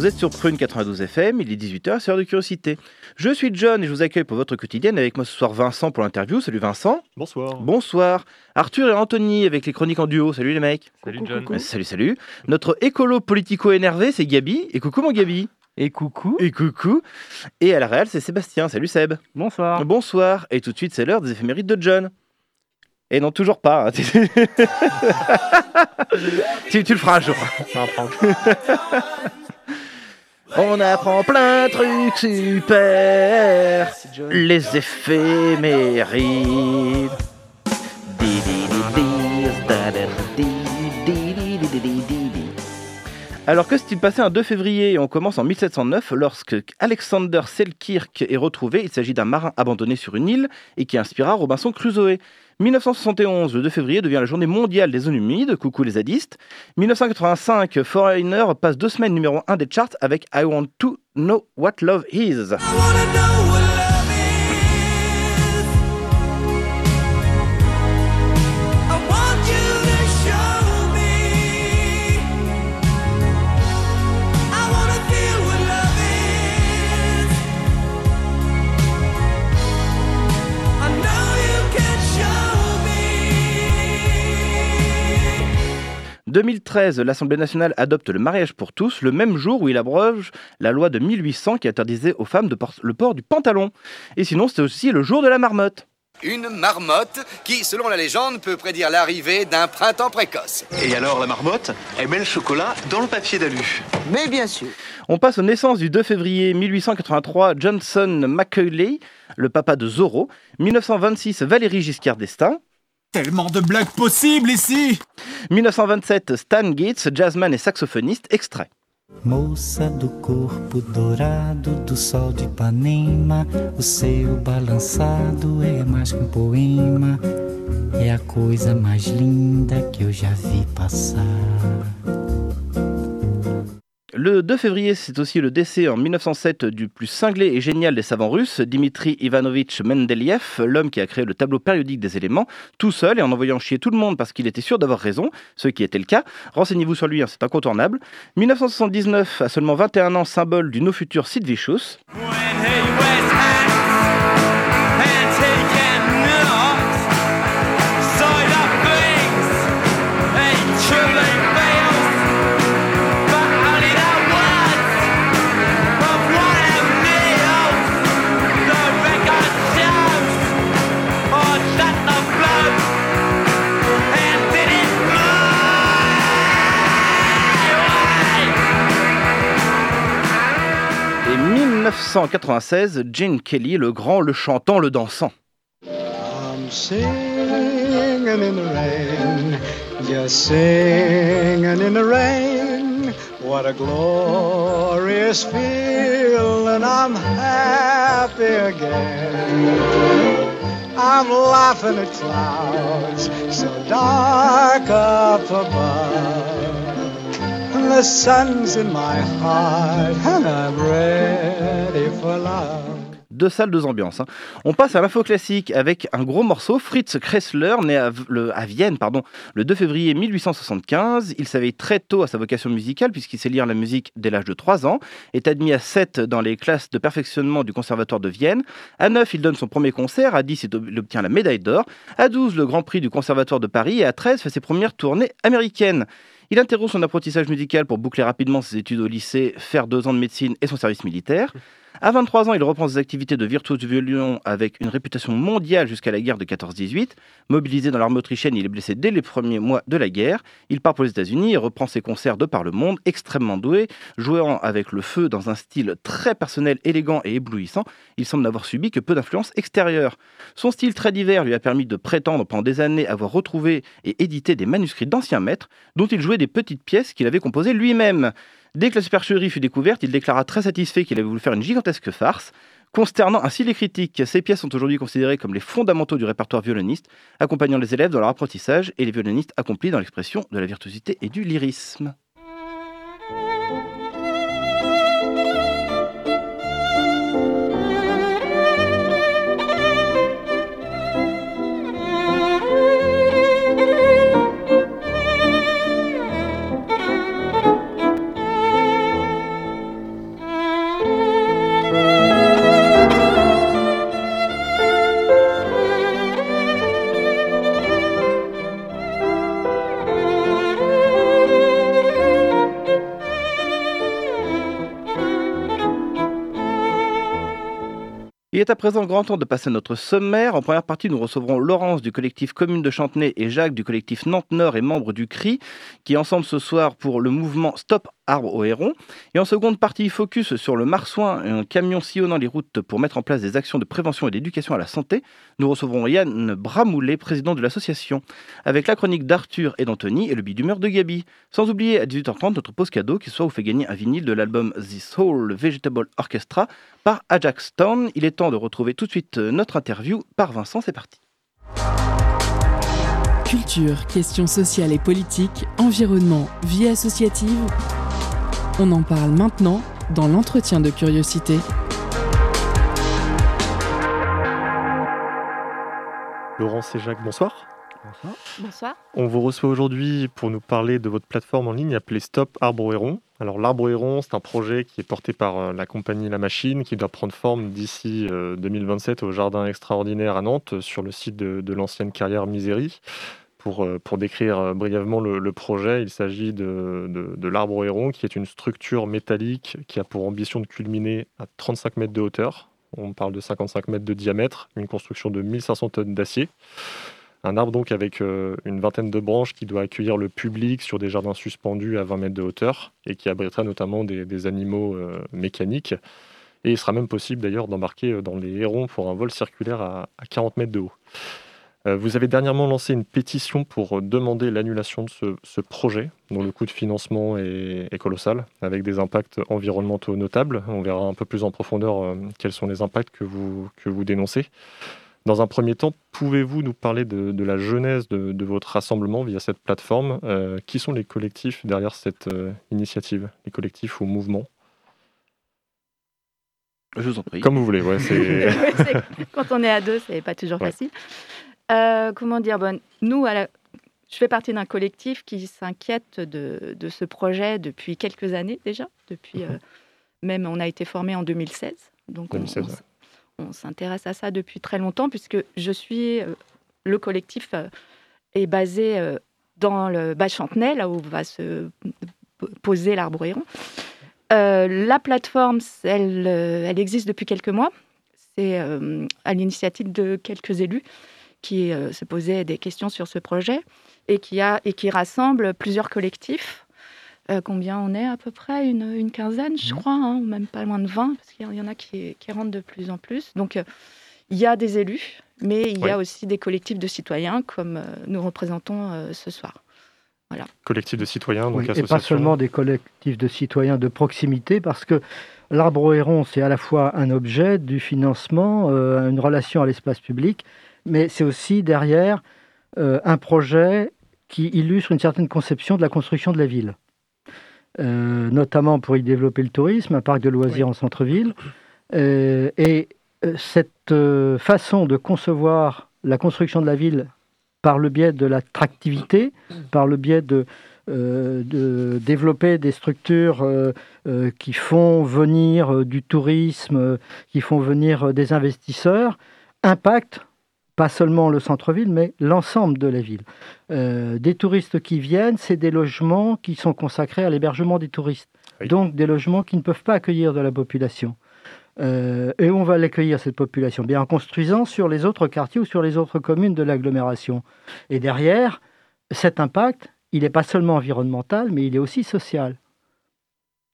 Vous êtes sur Prune 92 FM, il est 18h, c'est l'heure de curiosité. Je suis John et je vous accueille pour votre quotidienne avec moi ce soir Vincent pour l'interview. Salut Vincent. Bonsoir. Bonsoir. Arthur et Anthony avec les chroniques en duo. Salut les mecs. Salut John. Salut, salut. Notre écolo politico énervé, c'est Gabi. Et coucou mon Gabi. Et coucou. Et coucou. Et à la réal, c'est Sébastien. Salut Seb. Bonsoir. Bonsoir. Et tout de suite, c'est l'heure des éphémérides de John. Et non, toujours pas. hein. tu, tu le feras un jour. On apprend plein de trucs super. Les éphémérides. Alors que s'est-il passé un 2 février? On commence en 1709 lorsque Alexander Selkirk est retrouvé. Il s'agit d'un marin abandonné sur une île et qui inspira Robinson Crusoe. 1971, le 2 février devient la journée mondiale des zones humides. Coucou les zadistes. 1985, Foreigner passe deux semaines numéro 1 des charts avec I Want to Know What Love Is. « 2013, l'Assemblée nationale adopte le mariage pour tous le même jour où il abroge la loi de 1800 qui interdisait aux femmes de por- le port du pantalon. Et sinon, c'était aussi le jour de la marmotte. Une marmotte qui, selon la légende, peut prédire l'arrivée d'un printemps précoce. Et alors la marmotte, elle met le chocolat dans le papier d'alu. Mais bien sûr. On passe aux naissances du 2 février 1883, Johnson Macaulay, le papa de Zorro. 1926, Valérie Giscard d'Estaing. Tellement de blagues possibles ici 1927, Stan Getz, jazzman et saxophoniste, extrait. Moça do corpo dourado do sol de Ipanema, o seu balançado é mais que um poema, é a coisa mais linda que eu já vi passar. Le 2 février, c'est aussi le décès en 1907 du plus cinglé et génial des savants russes, Dimitri Ivanovitch Mendeleïev, l'homme qui a créé le tableau périodique des éléments, tout seul et en envoyant chier tout le monde parce qu'il était sûr d'avoir raison, ce qui était le cas. Renseignez-vous sur lui, hein, c'est incontournable. 1979, à seulement 21 ans, symbole du no futur Sid Vicious. Et 1996, Gene Kelly, le grand, le chantant, le dansant. I'm singing in the rain, just singing in the rain. What a glorious feeling, I'm happy again. I'm laughing at clouds so dark up above. The sun's in my heart and I'm ready for love. Deux salles, deux ambiances. hein. On passe à l'info classique avec un gros morceau. Fritz Kressler, né à, Vienne pardon, le 2 février 1875. Il s'éveille très tôt à sa vocation musicale puisqu'il sait lire la musique dès l'âge de 3 ans. Est admis à 7 dans les classes de perfectionnement du Conservatoire de Vienne. À 9, il donne son premier concert. À 10, il ob- il obtient la médaille d'or. À 12, le Grand Prix du Conservatoire de Paris. Et à 13, fait ses premières tournées américaines. Il interrompt son apprentissage musical pour boucler rapidement ses études au lycée, faire deux ans de médecine et son service militaire. À 23 ans, il reprend ses activités de virtuose violon avec une réputation mondiale jusqu'à la guerre de 14-18. Mobilisé dans l'armée autrichienne, il est blessé dès les premiers mois de la guerre. Il part pour les États-Unis et reprend ses concerts de par le monde, extrêmement doué, jouant avec le feu dans un style très personnel, élégant et éblouissant. Il semble n'avoir subi que peu d'influence extérieure. Son style très divers lui a permis de prétendre pendant des années avoir retrouvé et édité des manuscrits d'anciens maîtres, dont il jouait des petites pièces qu'il avait composées lui-même. Dès que la supercherie fut découverte, il déclara très satisfait qu'il avait voulu faire une gigantesque farce. Consternant ainsi les critiques, ces pièces sont aujourd'hui considérées comme les fondamentaux du répertoire violoniste, accompagnant les élèves dans leur apprentissage et les violonistes accomplis dans l'expression de la virtuosité et du lyrisme. Il est à présent grand temps de passer à notre sommaire. En première partie, nous recevrons Laurence du collectif Commune de Chantenay et Jacques du collectif Nantes Nord et membre du CRI, qui ensemble ce soir pour le mouvement Stop Arbre au Héron. Et en seconde partie, focus sur le marsouin, un camion sillonnant les routes pour mettre en place des actions de prévention et d'éducation à la santé. Nous recevrons Yann Bramoulet, président de l'association, avec la chronique d'Arthur et d'Anthony et le billet d'humeur de Gabi. Sans oublier à 18h30 notre pause cadeau qui soit vous fait gagner un vinyle de l'album The Soul Vegetable Orchestra par Ajax Stone. Il est temps de retrouver tout de suite notre interview par Vincent. C'est parti. Culture, questions sociales et politiques, environnement, vie associative. On en parle maintenant dans l'entretien de curiosité. Laurence et Jacques, bonsoir. Bonsoir. On vous reçoit aujourd'hui pour nous parler de votre plateforme en ligne appelée Stop Arbre Héron. Alors l'Arbre Héron, c'est un projet qui est porté par euh, la compagnie La Machine qui doit prendre forme d'ici 2027 au Jardin Extraordinaire à Nantes sur le site de, de l'ancienne carrière Misérie. Pour, euh, pour décrire euh, brièvement le, projet, il s'agit de, l'arbre héron, qui est une structure métallique qui a pour ambition de culminer à 35 mètres de hauteur. On parle de 55 mètres de diamètre, une construction de 1500 tonnes d'acier. Un arbre donc avec euh, une vingtaine de branches qui doit accueillir le public sur des jardins suspendus à 20 mètres de hauteur et qui abritera notamment des, animaux mécaniques. Et il sera même possible d'ailleurs d'embarquer dans les hérons pour un vol circulaire à, à 40 mètres de haut. Euh, Vous avez dernièrement lancé une pétition pour demander l'annulation de ce, ce projet, dont le coût de financement est, est colossal, avec des impacts environnementaux notables. On verra un peu plus en profondeur euh, quels sont les impacts que vous, que vous dénoncez. Dans un premier temps, pouvez-vous nous parler de, de la genèse de, de votre rassemblement via cette plateforme? Euh, Qui sont les collectifs derrière cette euh, initiative? Les collectifs ou mouvements? Je vous en prie. Comme vous voulez, ouais, quand on est à deux, c'est pas toujours Ouais. facile. Euh, comment dire bon, Nous, à la- je fais partie d'un collectif qui s'inquiète de, de ce projet depuis quelques années déjà. Depuis, euh, même, on a été formé en 2016. Donc, on- 2016, on, ouais. s- on s'intéresse à ça depuis très longtemps, puisque je suis. euh, le collectif est basé dans le bas Chantenay, là où va se poser l'arbre. Euh, la plateforme, elle, elle existe depuis quelques mois. C'est euh, à l'initiative de quelques élus qui euh, se posaient des questions sur ce projet et qui, a, et qui rassemble plusieurs collectifs. Euh, combien on est à peu près? Une, une quinzaine, je crois, hein, ou même pas loin de 20, parce qu'il y en a qui, qui rentrent de plus en plus. Donc, euh, il y a des élus, mais il y a aussi des collectifs de citoyens comme euh, nous représentons euh, ce soir. Voilà. collectif de citoyens, donc Oui, et pas seulement des collectifs de citoyens de proximité, parce que l'arbre au héron, c'est à la fois un objet du financement, euh, une relation à l'espace public, mais c'est aussi derrière euh, un projet qui illustre une certaine conception de la construction de la ville, Euh, notamment pour y développer le tourisme, un parc de loisirs en centre-ville. Euh, et cette façon de concevoir la construction de la ville par le biais de l'attractivité, par le biais de, euh, de développer des structures euh, euh, qui font venir du tourisme, qui font venir des investisseurs, impacte pas seulement le centre-ville, mais l'ensemble de la ville. Euh, des touristes qui viennent, c'est des logements qui sont consacrés à l'hébergement des touristes. Oui. Donc des logements qui ne peuvent pas accueillir de la population. Euh, et on va l'accueillir, cette population, bien en construisant sur les autres quartiers ou sur les autres communes de l'agglomération. Et derrière, cet impact, il n'est pas seulement environnemental, mais il est aussi social.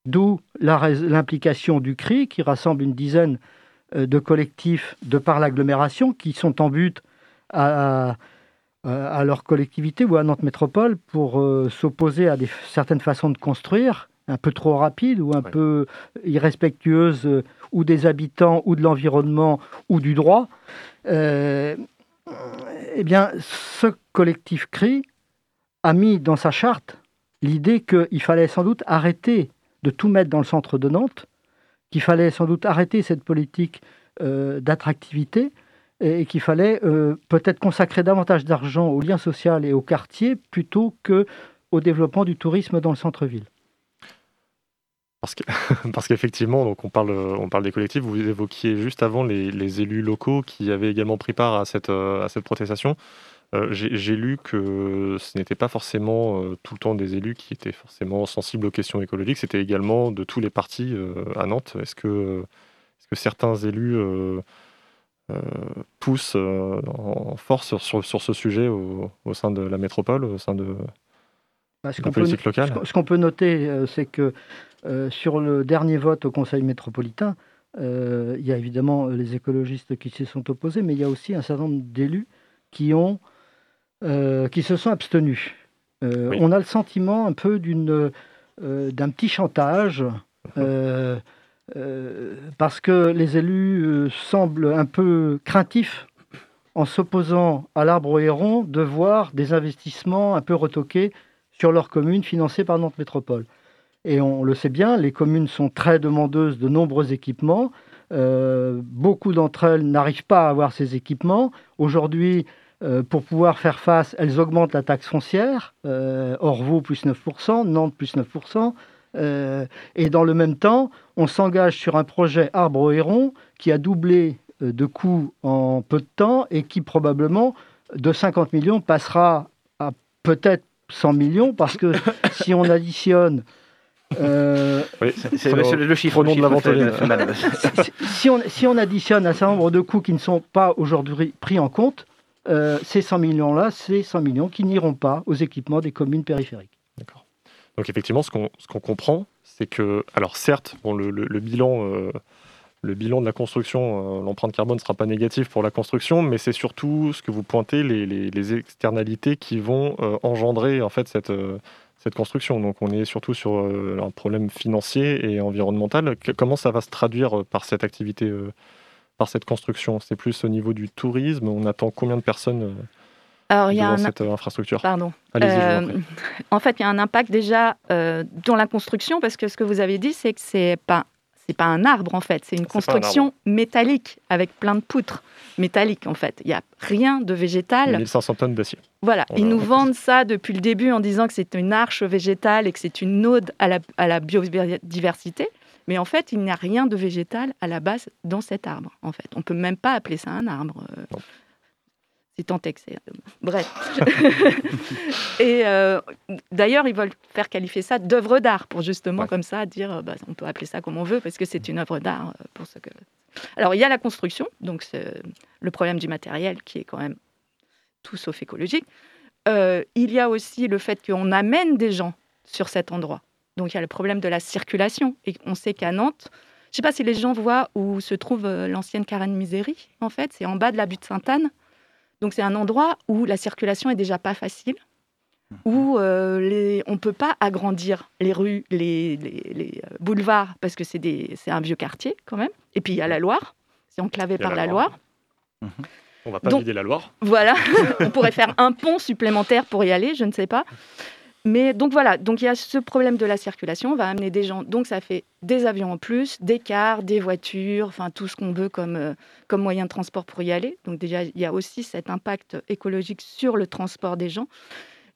D'où l'implication du CRI, qui rassemble une dizaine de collectifs de par l'agglomération, qui sont en but à, à leur collectivité ou à Nantes Métropole pour s'opposer à des, certaines façons de construire un peu trop rapides ou un peu irrespectueuses ou des habitants ou de l'environnement ou du droit. eh bien, ce collectif CRI a mis dans sa charte l'idée qu'il fallait sans doute arrêter de tout mettre dans le centre de Nantes, qu'il fallait sans doute arrêter cette politique euh, d'attractivité et, qu'il fallait euh, peut-être consacrer davantage d'argent au lien social et au quartier plutôt que au développement du tourisme dans le centre-ville. Parce qu'effectivement, donc on parle, on parle des collectifs. Vous évoquiez juste avant les, élus locaux qui avaient également pris part à cette, à cette protestation. Euh, j'ai lu que ce n'était pas forcément euh, tout le temps des élus qui étaient forcément sensibles aux questions écologiques, c'était également de tous les partis euh, à Nantes. Est-ce que, est que, certains élus poussent en force sur, sur, ce sujet au, sein de la métropole, au sein de, bah, la politique locale Ce qu'on peut noter, c'est que sur le dernier vote au Conseil métropolitain, il y a évidemment les écologistes qui s'y sont opposés, mais il y a aussi un certain nombre d'élus qui ont euh, qui se sont abstenus. Euh, on a le sentiment un peu d'une, euh, d'un petit chantage. parce que les élus semblent un peu craintifs en s'opposant à l'arbre au héron de voir des investissements un peu retoqués sur leur commune financés par Nantes Métropole. Et on le sait bien, les communes sont très demandeuses de nombreux équipements. beaucoup d'entre elles n'arrivent pas à avoir ces équipements. Aujourd'hui, euh, pour pouvoir faire face, elles augmentent la taxe foncière, euh, Orvaux plus 9%, Nantes plus 9%, euh, et dans le même temps, on s'engage sur un projet arbre au héron qui a doublé de coûts en peu de temps et qui probablement, de 50 millions, passera à peut-être 100 millions, parce que si on additionne oui, c'est le, chiffre, nom de la si, on, si on additionne un certain nombre de coûts qui ne sont pas aujourd'hui pris en compte, euh, ces 100 millions-là, c'est 100 millions qui n'iront pas aux équipements des communes périphériques. D'accord. Donc effectivement, ce qu'on comprend, c'est que, alors certes, bon, le, bilan, euh, le bilan de la construction, euh, l'empreinte carbone ne sera pas négative pour la construction, mais c'est surtout ce que vous pointez, les, externalités qui vont engendrer en fait cette, cette construction. Donc on est surtout sur un problème financier et environnemental. comment ça va se traduire par cette activité par cette construction? C'est plus au niveau du tourisme. On attend combien de personnes euh, alors, il y a un... cette euh, infrastructure? Pardon. Euh, en fait, il y a un impact déjà dans la construction parce que ce que vous avez dit, c'est que c'est pas c'est pas un arbre en fait, c'est une construction métallique avec plein de poutres métalliques en fait. Il n'y a rien de végétal. 1500 tonnes d'acier. Voilà, ils nous vendent ça depuis le début en disant que c'est une arche végétale et que c'est une ode à la, à la biodiversité. Mais en fait, il n'y a rien de végétal à la base dans cet arbre. En fait, on peut même pas appeler ça un arbre. Euh, c'est tant que c'est. Bref. et euh, d'ailleurs, ils veulent faire qualifier ça d'œuvre d'art pour justement comme ça dire, euh, bah, on peut appeler ça comme on veut parce que c'est une œuvre d'art pour ce que. Alors il y a la construction, donc le problème du matériel qui est quand même tout sauf écologique. il y a aussi le fait qu'on amène des gens sur cet endroit. Donc il y a le problème de la circulation. Et on sait qu'à Nantes, je ne sais pas si les gens voient où se trouve euh, l'ancienne Carène Misérie, en fait, c'est en bas de la butte Sainte-Anne. Donc c'est un endroit où la circulation est déjà pas facile, où euh, les, on ne peut pas agrandir les rues, les, euh, boulevards, parce que c'est un vieux quartier quand même. Et puis il y a la Loire, c'est enclavé par la, Loire. On On va pas vider la Loire. Voilà, on pourrait faire un pont supplémentaire pour y aller, je ne sais pas. Mais donc voilà, donc il y a ce problème de la circulation, on va amener des gens, donc ça fait des avions en plus, des cars, des voitures, enfin tout ce qu'on veut comme, euh, comme moyen de transport pour y aller. Donc déjà, il y a aussi cet impact écologique sur le transport des gens.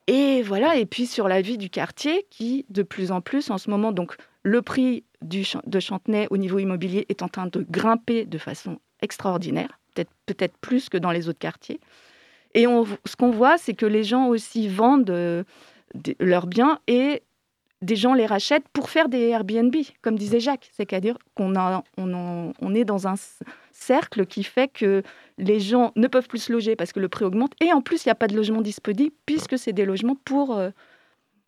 Et voilà, et puis sur la vie du quartier qui, de plus en plus, en ce moment, donc le prix de Chantenay au niveau immobilier est en train de grimper de façon extraordinaire, peut-être peut-être plus que dans les autres quartiers. Et ce qu'on voit, c'est que les gens aussi vendent... Euh, leurs biens et des gens les rachètent pour faire des Airbnb, comme disait Jacques. C'est-à-dire qu'on on, on est dans un cercle qui fait que les gens ne peuvent plus se loger parce que le prix augmente. Et en plus, il n'y a pas de logement disponible puisque c'est des logements pour, euh,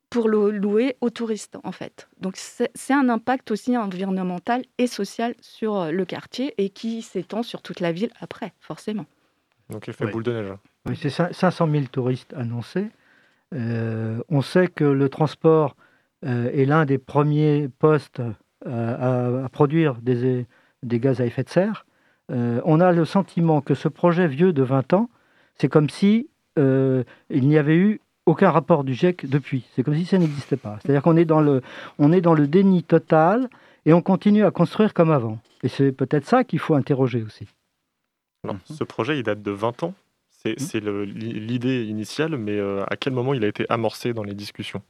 pour le louer aux touristes, en fait. Donc c'est un impact aussi environnemental et social sur euh, le quartier et qui s'étend sur toute la ville après, forcément. Donc effet boule de neige. Oui, c'est 500 000 touristes annoncés. Euh, on sait que le transport euh, est l'un des premiers postes à, produire des, des, gaz à effet de serre. on a le sentiment que ce projet vieux de 20 ans, c'est comme si il n'y avait eu aucun rapport du GIEC depuis. C'est comme si ça n'existait pas. C'est-à-dire qu'on est, dans le, on est dans le déni total et on continue à construire comme avant. Et c'est peut-être ça qu'il faut interroger aussi. Alors, ce projet, il date de 20 ans. C'est mmh. l'idée initiale, mais euh, à quel moment il a été amorcé dans les discussions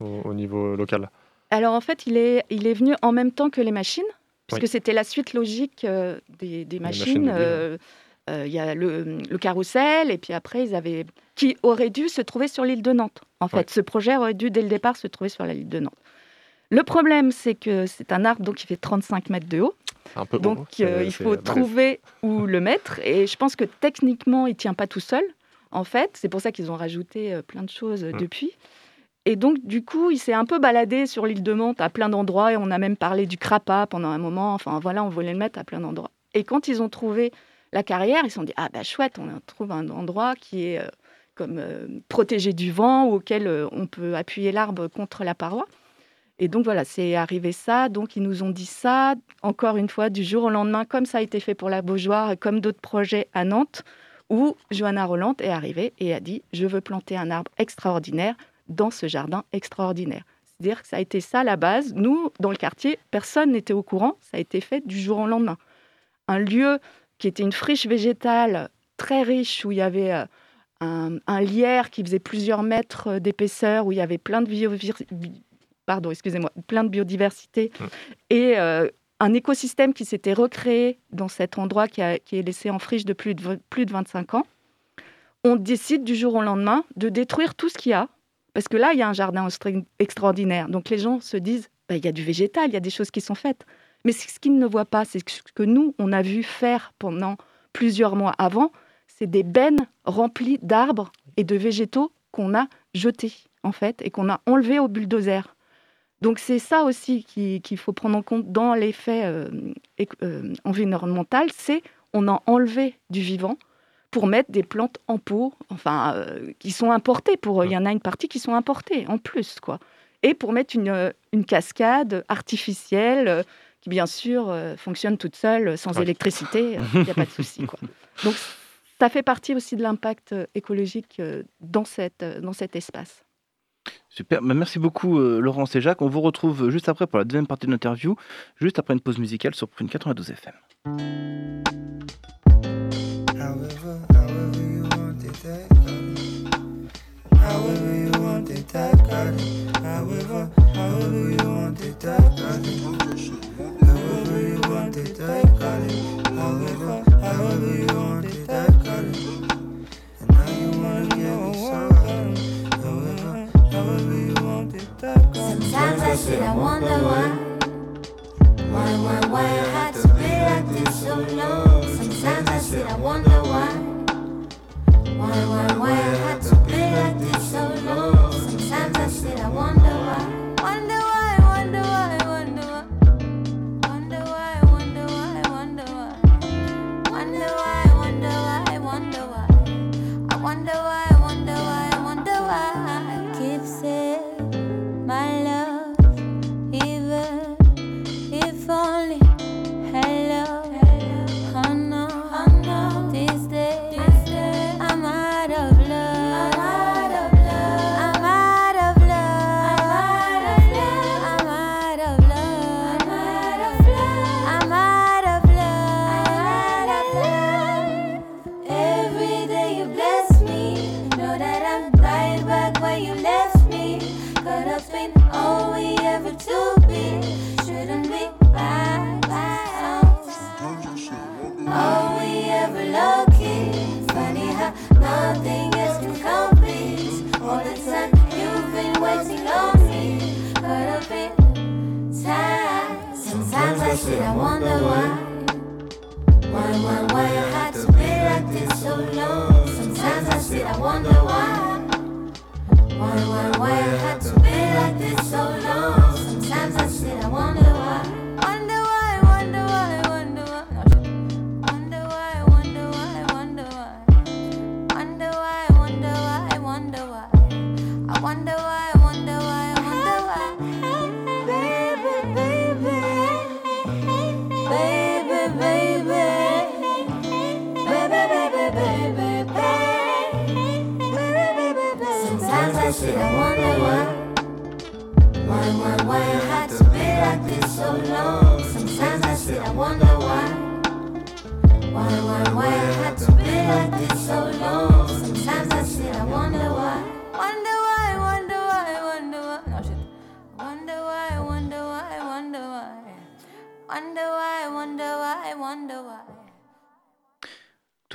au, niveau local? Alors en fait, il est, il est venu en même temps que les machines, puisque c'était la suite logique euh, des, des, machines. Euh, il y a le, le, carrousel, et puis après, ils avaient qui aurait dû se trouver sur l'île de Nantes. En fait, ce projet aurait dû dès le départ se trouver sur l'île de Nantes. Le problème, c'est que c'est un arbre donc, qui fait 35 mètres de haut. Un peu donc euh, il faut trouver où le mettre. Et je pense que techniquement, il ne tient pas tout seul. En fait, c'est pour ça qu'ils ont rajouté euh, plein de choses euh, mm. depuis. Et donc, du coup, il s'est un peu baladé sur l'île de Nantes à plein d'endroits. Et on a même parlé du crapa pendant un moment. Enfin, voilà, on voulait le mettre à plein d'endroits. Et quand ils ont trouvé la carrière, ils se sont dit Ah, bah chouette, on trouve un endroit qui est comme euh, protégé du vent ou auquel on peut appuyer l'arbre contre la paroi. Et donc voilà, c'est arrivé ça. Donc ils nous ont dit ça, encore une fois, du jour au lendemain, comme ça a été fait pour la Beaujoire et comme d'autres projets à Nantes, où Johanna Roland est arrivée et a dit Je veux planter un arbre extraordinaire dans ce jardin extraordinaire. C'est-à-dire que ça a été ça la base. Nous, dans le quartier, personne n'était au courant. Ça a été fait du jour au lendemain. Un lieu qui était une friche végétale très riche où il y avait euh, un, lierre qui faisait plusieurs mètres euh, d'épaisseur, où il y avait plein de, Pardon, excusez-moi, plein de biodiversité, mmh. et euh, un écosystème qui s'était recréé dans cet endroit qui, est laissé en friche depuis plus de, plus de 25 ans. On décide du jour au lendemain de détruire tout ce qu'il y a, parce que là, il y a un jardin extraordinaire. Donc les gens se disent, bah, il y a du végétal, il y a des choses qui sont faites. Mais ce qu'ils ne voient pas, c'est ce que nous, on a vu faire pendant plusieurs mois avant, c'est des bennes remplies d'arbres et de végétaux qu'on a jetés, en fait, et qu'on a enlevés au bulldozer. Donc c'est ça aussi qu'il faut prendre en compte dans l'effet euh, euh, environnemental, c'est on a enlevé du vivant pour mettre des plantes en pot, enfin, euh, qui sont importées. Pour, il y en a une partie qui sont importées en plus, quoi. Et pour mettre une, une cascade artificielle qui, bien sûr, fonctionne toute seule, sans électricité, il n'y a pas de souci, quoi. Donc ça fait partie aussi de l'impact écologique dans, cette, dans cet espace. Super, bah, merci beaucoup Laurence et Jacques. On vous retrouve juste après pour la deuxième partie de l'interview, juste après une pause musicale sur Prune 92 FM. Sometimes I sit and wonder why. Why, why, why I had to be like this so long. Sometimes I sit and wonder why. Why, why, why I had to be like this so long. Sometimes I sit and wonder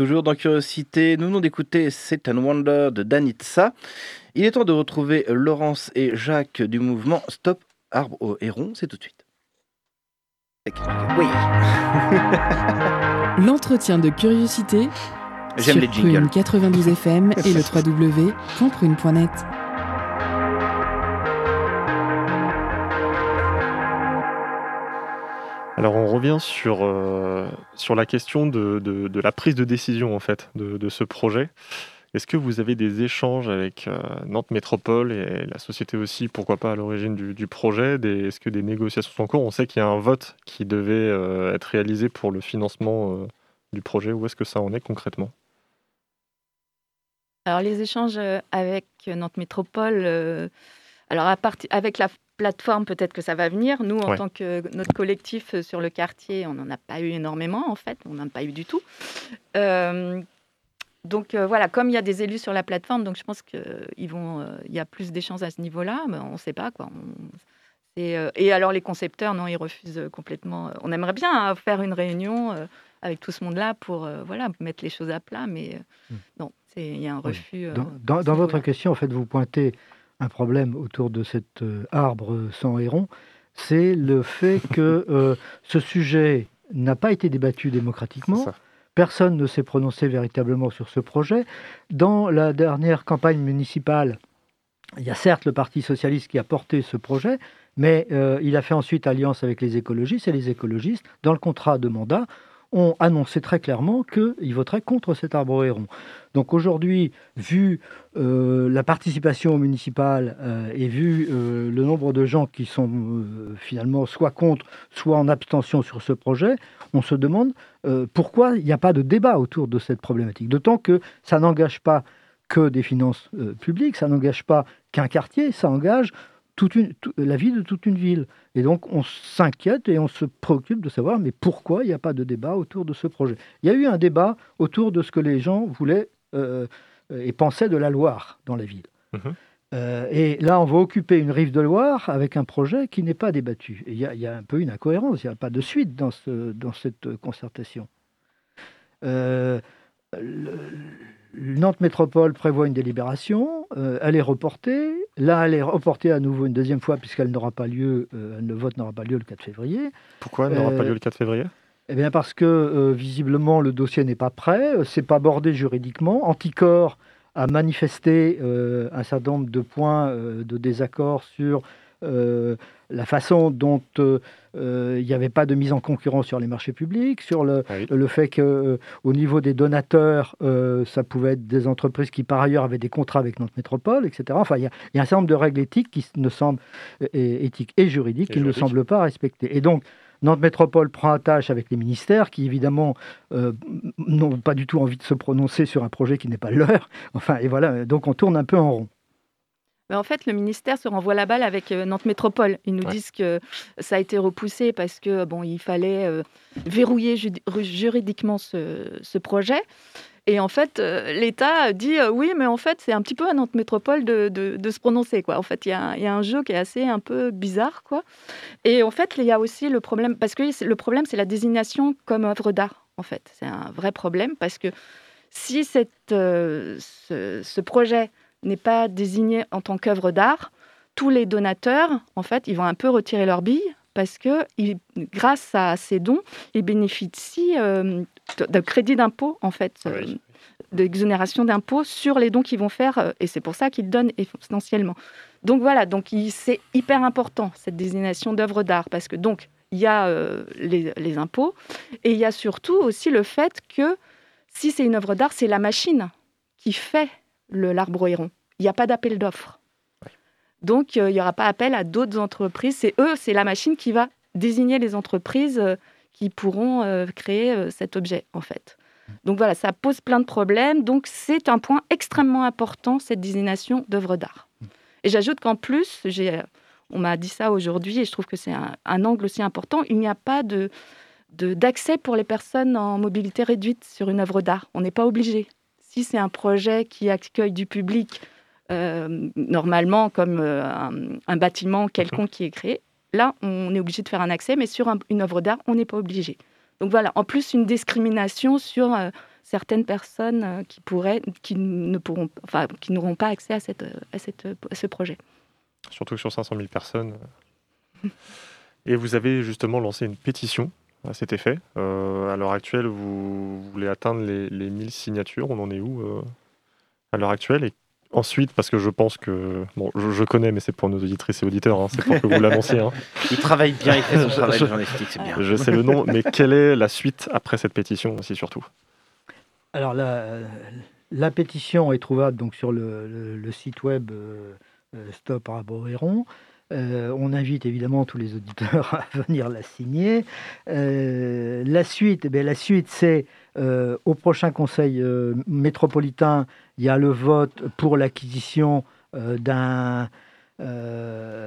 Toujours dans Curiosité, nous venons d'écouter C'est un Wonder de Danitza. Il est temps de retrouver Laurence et Jacques du mouvement Stop Arbre au Héron. C'est tout de suite. Oui. L'entretien de curiosité J'aime les jingles. Prune 92 FM et le www.prune.net. Alors on revient sur, euh, sur la question de, de- la prise de décision en fait de, de ce projet. Est-ce que vous avez des échanges avec euh, Nantes Métropole et la société aussi, pourquoi pas à l'origine du, du projet? Est-ce que des négociations sont en cours? On sait qu'il y a un vote qui devait euh, être réalisé pour le financement du projet. Où est-ce que ça en est concrètement? Alors les échanges avec Nantes Métropole, alors à avec la plateforme peut-être que ça va venir. Nous en Ouais. tant que notre collectif euh, sur le quartier, on n'en a pas eu énormément en fait, on n'en a pas eu du tout. Euh, donc euh, voilà, comme il y a des élus sur la plateforme, donc je pense qu'il euh, il y a plus d'échanges à ce niveau-là, mais on ne sait pas quoi. On- euh, et alors les concepteurs, non, ils refusent complètement. On aimerait bien hein, faire une réunion avec tout ce monde-là pour voilà mettre les choses à plat, mais euh, non, il y a un refus. Dans, dans- votre question, en fait, vous pointez un problème autour de cet euh, arbre sans héron, c'est le fait que euh, ce sujet n'a pas été débattu démocratiquement. Personne ne s'est prononcé véritablement sur ce projet. Dans la dernière campagne municipale, il y a certes le Parti socialiste qui a porté ce projet, mais euh, il a fait ensuite alliance avec les écologistes, et les écologistes, dans le contrat de mandat, ont annoncé très clairement qu'ils voteraient contre cet arbre héron. Donc aujourd'hui, vu euh, la participation municipale euh, et vu euh, le nombre de gens qui sont finalement soit contre, soit en abstention sur ce projet, on se demande pourquoi il n'y a pas de débat autour de cette problématique. D'autant que ça n'engage pas que des finances publiques, ça n'engage pas qu'un quartier, ça engage toute une, tout- la vie de toute une ville. Et donc on s'inquiète et on se préoccupe de savoir mais pourquoi il n'y a pas de débat autour de ce projet? Il y a eu un débat autour de ce que les gens voulaient euh, et pensaient de la Loire dans la ville. Mhm. Euh, et là, on va occuper une rive de Loire avec un projet qui n'est pas débattu. Il y, a- il y a un peu une incohérence, il n'y a pas de suite dans, ce, dans cette euh, concertation. Euh, le- Nantes Métropole prévoit une délibération, euh, elle est reportée. Là, elle est reportée à nouveau une deuxième fois puisqu'elle n'aura pas lieu, euh, le vote n'aura pas lieu le 4 février. Pourquoi elle n'aura pas Euh, lieu le 4 février? Eh bien parce que visiblement le dossier n'est pas prêt, c'est pas bordé juridiquement. Anticor a manifesté un certain nombre de points de désaccord sur la façon dont euh, euh, il n'y avait pas de mise en concurrence sur les marchés publics, sur le, Ah oui. le fait qu'au niveau des donateurs, euh, ça pouvait être des entreprises qui par ailleurs avaient des contrats avec notre métropole, etc. Enfin, il y, a- il y a un certain nombre de règles éthiques qui ne semblent et, éthiques et juridiques Et qui ne semblent pas respectées. Et donc Nantes Métropole prend attache avec les ministères qui, évidemment, euh, n'ont pas du tout envie de se prononcer sur un projet qui n'est pas leur. Enfin, et voilà, donc on tourne un peu en rond. Mais en fait, le ministère se renvoie la balle avec euh, Nantes Métropole. Ils nous Ouais. disent que ça a été repoussé parce que bon, il fallait euh, verrouiller judi- juridiquement ce, ce projet. Et en fait, euh, l'État dit euh, oui, mais en fait, c'est un petit peu à Nantes Métropole de, de- de se prononcer. Quoi. En fait, il y, a un- il y a un jeu qui est assez un peu bizarre. Quoi. Et en fait, il y a aussi le problème, parce que le problème, c'est la désignation comme œuvre d'art. En fait, c'est un vrai problème parce que si cette, euh, ce, ce projet n'est pas désigné en tant qu'œuvre d'art, tous les donateurs, en fait, ils vont un peu retirer leur bille parce que ils- grâce à ces dons, ils bénéficient euh, de, crédit d'impôt, en fait, Ah euh, oui. d'exonération d'impôt sur les dons qu'ils vont faire, euh, et c'est pour ça qu'ils donnent essentiellement. Donc voilà, donc c'est hyper important cette désignation d'œuvre d'art parce que donc il y a euh, les, les impôts et il y a surtout aussi le fait que si c'est une œuvre d'art, c'est la machine qui fait héron. Il n'y a pas d'appel d'offres. Donc euh, il n'y aura pas appel à d'autres entreprises. C'est eux, c'est la machine qui va désigner les entreprises euh, qui pourront euh, créer cet objet en fait. Donc voilà, ça pose plein de problèmes. Donc c'est un point extrêmement important cette désignation d'œuvre d'art. Et j'ajoute qu'en plus, on m'a dit ça aujourd'hui et je trouve que c'est un, un angle aussi important. Il n'y a pas de, de- d'accès pour les personnes en mobilité réduite sur une œuvre d'art. On n'est pas obligé. Si c'est un projet qui accueille du public, euh, normalement comme euh, un, bâtiment quelconque qui est créé, là, on est obligé de faire un accès, mais sur un- une œuvre d'art, on n'est pas obligé. Donc voilà, en plus, une discrimination sur euh, certaines personnes qui pourraient, qui ne pourront, enfin, qui n'auront pas accès à, à ce projet. Surtout sur 500 000 personnes. Et vous avez justement lancé une pétition à cet effet. à l'heure actuelle, vous voulez atteindre les, les 1000 signatures. On en est où à l'heure actuelle? Et Ensuite, parce que je pense que. Bon, je, connais, mais c'est pour nos auditrices et auditeurs, hein, c'est pour que vous l'annonciez. Hein. Il travaille bien, il fait son travail journalistique, c'est bien. Je sais le nom, mais quelle est la suite après cette pétition aussi, surtout? Alors, la, la, pétition est trouvable donc, sur le, le, site web euh, euh Stop. Euh, on invite évidemment tous les auditeurs à venir la signer. Euh, la suite, eh la suite c'est euh, au prochain conseil métropolitain, il y a le vote pour l'acquisition d'un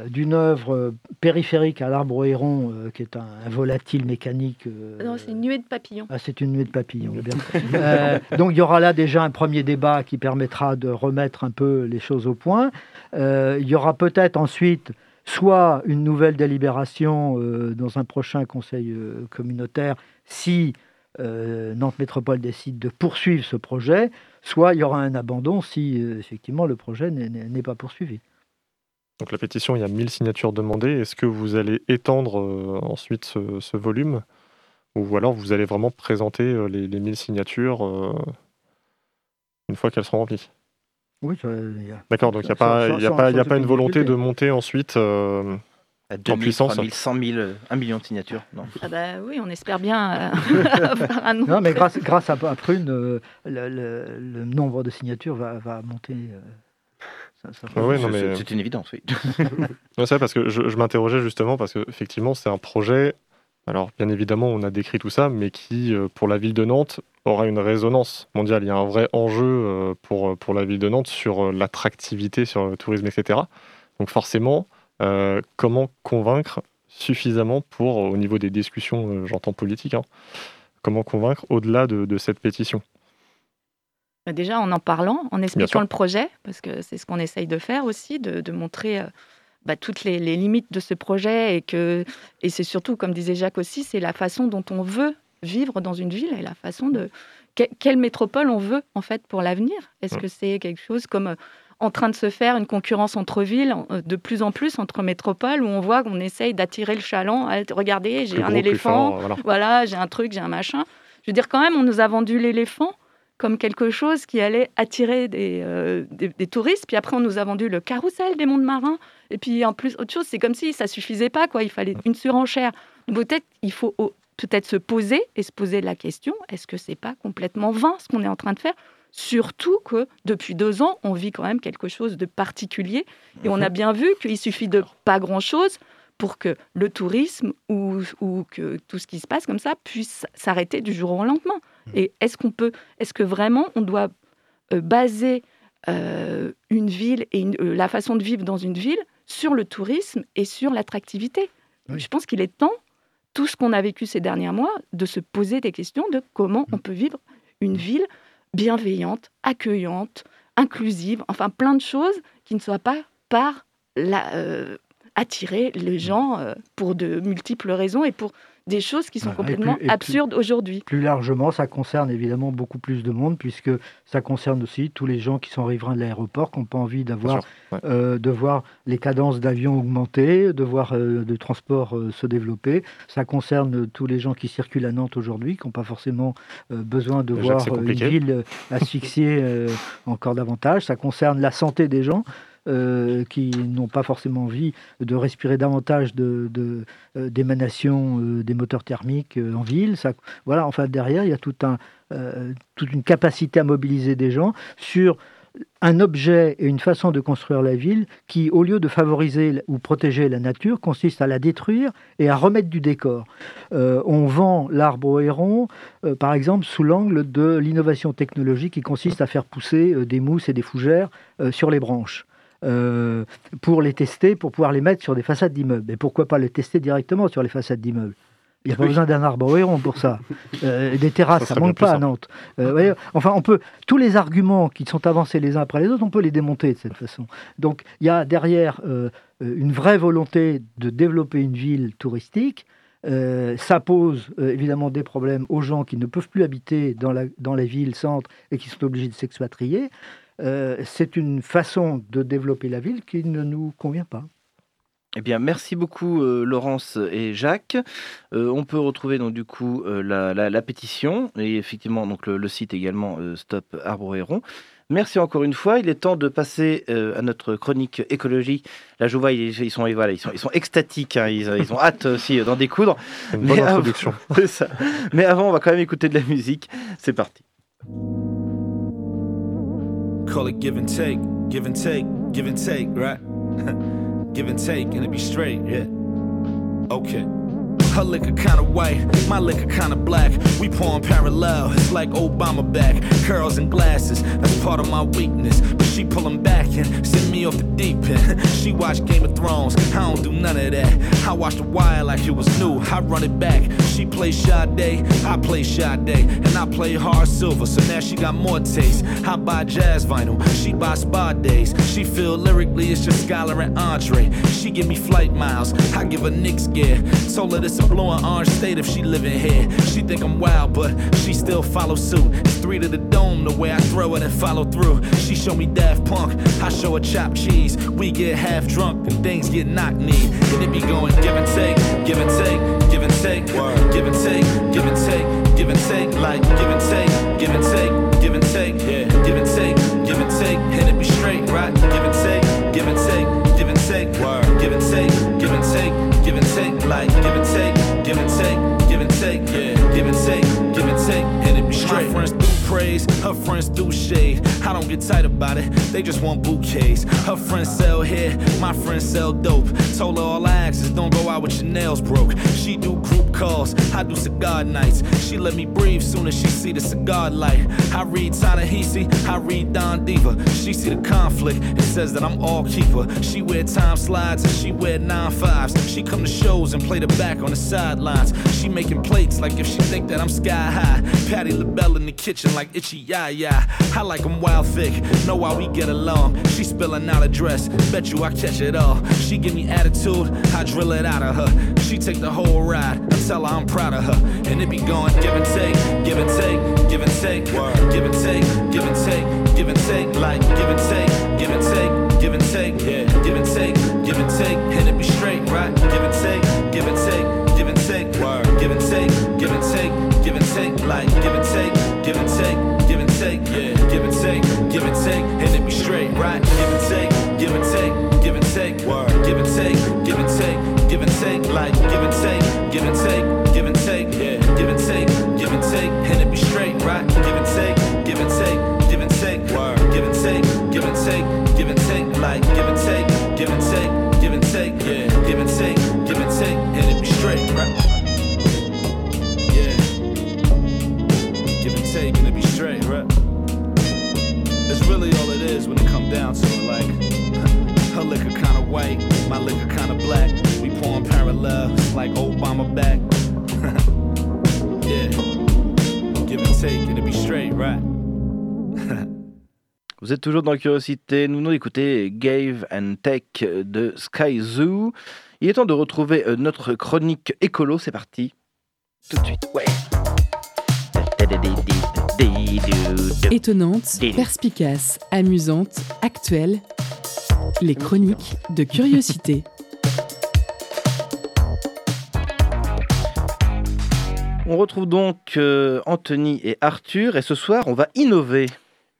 d'une œuvre périphérique à l'arbre héron, qui est un, volatile mécanique. non, c'est une nuée de papillons. Ah, c'est une nuée de papillons. donc il y aura là déjà un premier débat qui permettra de remettre un peu les choses au point. il y aura peut-être ensuite soit une nouvelle délibération euh, dans un prochain conseil euh, communautaire si euh, Nantes Métropole décide de poursuivre ce projet, soit il y aura un abandon si effectivement le projet n'est pas poursuivi. Donc la pétition, il y a 1000 signatures demandées. Est-ce que vous allez étendre ensuite ce, volume? Ou alors vous allez vraiment présenter les, les 1000 signatures une fois qu'elles seront remplies? Oui, D'accord, donc il n'y a, pas, a, pas, a pas une volonté de monter ensuite euh, à 2000, en puissance 3000, 100 000, 1 million de signatures non. Ah bah oui, on espère bien euh, Non, mais grâce, grâce à, Prune, euh, le, le, nombre de signatures va, va monter. Euh, ça, ah oui, c'est une évidence, oui. c'est parce que je, je m'interrogeais justement parce qu'effectivement, c'est un projet alors, bien évidemment, on a décrit tout ça, mais qui, euh, pour la ville de Nantes, aura une résonance mondiale. Il y a un vrai enjeu euh, pour, euh, pour la ville de Nantes sur l'attractivité, sur le tourisme, etc. Donc forcément, comment convaincre suffisamment pour, au niveau des discussions, j'entends politiques, hein, comment convaincre au-delà de, cette pétition? Bah, Déjà en en parlant, en expliquant le projet, parce que c'est ce qu'on essaye de faire aussi, de, de montrer bah, toutes les, limites de ce projet et que et c'est surtout, comme disait Jacques aussi, c'est la façon dont on veut vivre dans une ville et la façon de quelle métropole on veut en fait pour l'avenir. Est-ce que c'est quelque chose comme euh, en train de se faire une concurrence entre villes, euh, de plus en plus entre métropoles, où on voit qu'on essaye d'attirer le chaland. Regardez, j'ai un éléphant, voilà, j'ai un truc, j'ai un machin. Je veux dire, quand même, on nous a vendu l'éléphant comme quelque chose qui allait attirer des, euh, des, touristes. Puis après, on nous a vendu le carrousel des mondes marins. Et puis en plus, autre chose, c'est comme si ça suffisait pas, quoi. Il fallait une surenchère. Peut-être il faut peut-être se poser et se poser la question est-ce que c'est pas complètement vain ce qu'on est en train de faire? Surtout que depuis deux ans, on vit quand même quelque chose de particulier. Et on a bien vu qu'il suffit de pas grand-chose pour que le tourisme ou, ou, que tout ce qui se passe comme ça puisse s'arrêter du jour au lendemain. Et est-ce qu'on peut, est-ce que vraiment on doit euh, baser euh, une ville et euh, la façon de vivre dans une ville sur le tourisme et sur l'attractivité? Je pense qu'il est temps, tout ce qu'on a vécu ces derniers mois, de se poser des questions de comment on mmh. peut vivre une ville bienveillante, accueillante, inclusive, enfin plein de choses qui ne soient pas par la, attirer les gens euh, pour de multiples raisons et pour des choses qui sont complètement absurdes aujourd'hui. Plus largement, ça concerne évidemment beaucoup plus de monde, puisque ça concerne aussi tous les gens qui sont riverains de l'aéroport, qui n'ont pas envie d'avoir, euh, de voir les cadences d'avions augmenter, de voir euh, le transport se développer. Ça concerne tous les gens qui circulent à Nantes aujourd'hui, qui n'ont pas forcément besoin de voir une ville asphyxiée encore davantage. Ça concerne la santé des gens. Euh, qui n'ont pas forcément envie de respirer davantage de, euh, d'émanations euh, des moteurs thermiques en ville. Voilà, enfin derrière, il y a toute une capacité à mobiliser des gens sur un objet et une façon de construire la ville qui, au lieu de favoriser ou protéger la nature, consiste à la détruire et à remettre du décor. on vend l'arbre au héron, par exemple, sous l'angle de l'innovation technologique qui consiste à faire pousser des mousses et des fougères sur les branches. Euh, pour les tester, pour pouvoir les mettre sur des façades d'immeubles. Et pourquoi pas les tester directement sur les façades d'immeubles? Il n'y a pas besoin d'un arbre au héron pour ça. Euh, des terrasses, ça ne manque pas à Nantes. Euh, enfin, on peut tous les arguments qui sont avancés les uns après les autres, on peut les démonter de cette façon. Donc, il y a derrière une vraie volonté de développer une ville touristique ça pose évidemment des problèmes aux gens qui ne peuvent plus habiter dans, la, dans les villes, centres et qui sont obligés de s'expatrier. Euh, c'est une façon de développer la ville qui ne nous convient pas. Eh bien, merci beaucoup Laurence et Jacques. on peut retrouver donc du coup la, la, pétition et effectivement donc le, le site également Stop Arbre. Merci encore une fois. Il est temps de passer euh, à notre chronique écologie. Là, je vois, ils, sont, voilà, ils, sont, ils sont extatiques. Hein. ils, ils, ont hâte aussi d'en découdre. Une bonne introduction. ça. Mais avant, on va quand même écouter de la musique. C'est parti. Call it give and take, give and take, give and take, right? give and take, and it be straight, yeah. Okay. Her liquor kinda white, my liquor kinda black. We pouring parallel, it's like Obama back. Curls and glasses, that's part of my weakness. But she pull them back and send me off the deep end. she watch Game of Thrones, I don't do none of that. I watch The Wire like it was new, I run it back. She play Sade, I play Sade, and I play hard silver, so now she got more taste. I buy jazz vinyl, she buy spa days. She feel lyrically it's just Skylar and Andre. She give me flight miles, I give her Knicks gear. Told her this blowing orange state if she living here. She think I'm wild, but she still follow suit. It's three to the dome, the way I throw it and follow through. She show me Daft Punk, I show her chopped cheese. We get half drunk and things get knocked neat. And it be going give and take, give and take, give and take, give and take, give and take, give and take, like give and take, give and take, friends do shade. I don't get tight about it, they just want bouquets. Her friends sell hair, my friends sell dope. Told her all I ask is don't go out with your nails broke. She do group calls, I do cigar nights. She let me breathe soon as she see the cigar light. I read Ta-Nehisi, I read Don Diva. She see the conflict, it says that I'm all keeper. She wear time slides and she wear nine fives. She come to shows and play the back on the sidelines. She making plates like if she think that I'm sky high. Patty LaBelle in the kitchen like itchy ya ya. I like them wild thick, know why we get along. She spilling out a dress, bet you I catch it all. She give me attitude, I drill it out of her. She take the whole ride, I tell her I'm proud of her. And it be going give and take, give and take, give and take, give and take, give and take, give and take, like give and take, give and take, give and take, yeah, give and take, give and take, and it be straight, right? Give and take, give and take, give and take, give and take, give and take, give and take, like give and take, give and take, give and take, yeah, give and take, give and take, and it be straight, right? Give and take, is when it come down to it, like. Her liquor kinda white, my liquor kinda black. We pouring parallel, like Obama back. yeah. Give and take, and it be straight, right? Vous êtes toujours dans Curiosité, nous nous écoutez Gave and Take de Sky Zoo. Il est temps de retrouver euh, notre chronique écolo, c'est parti. Tout de suite, ouais. Étonnante, perspicace, amusante, actuelle, les chroniques de curiosité. On retrouve donc euh, Anthony et Arthur et ce soir on va innover.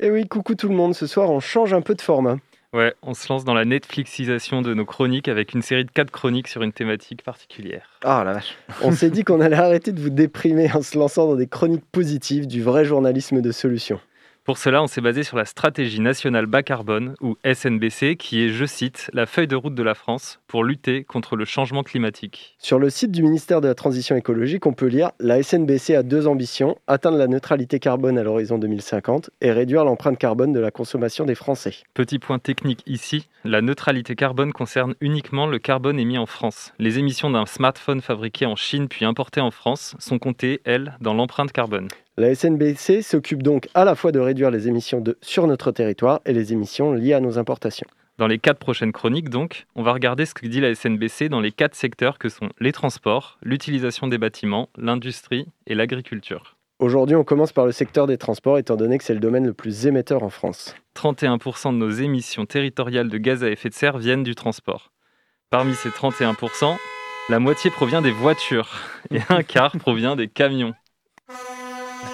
Et oui, coucou tout le monde, ce soir on change un peu de format. Ouais, on se lance dans la Netflixisation de nos chroniques avec une série de quatre chroniques sur une thématique particulière. Ah la vache. On s'est dit qu'on allait arrêter de vous déprimer en se lançant dans des chroniques positives, du vrai journalisme de solution. Pour cela, on s'est basé sur la stratégie nationale bas carbone, ou SNBC, qui est, je cite, la feuille de route de la France pour lutter contre le changement climatique. Sur le site du ministère de la Transition écologique, on peut lire La SNBC a deux ambitions, atteindre la neutralité carbone à l'horizon 2050 et réduire l'empreinte carbone de la consommation des Français. Petit point technique ici, la neutralité carbone concerne uniquement le carbone émis en France. Les émissions d'un smartphone fabriqué en Chine puis importé en France sont comptées, elles, dans l'empreinte carbone. La SNBC s'occupe donc à la fois de réduire les émissions de, sur notre territoire et les émissions liées à nos importations. Dans les quatre prochaines chroniques, donc, on va regarder ce que dit la SNBC dans les quatre secteurs que sont les transports, l'utilisation des bâtiments, l'industrie et l'agriculture. Aujourd'hui, on commence par le secteur des transports, étant donné que c'est le domaine le plus émetteur en France. 31% de nos émissions territoriales de gaz à effet de serre viennent du transport. Parmi ces 31%, la moitié provient des voitures et un quart provient des camions.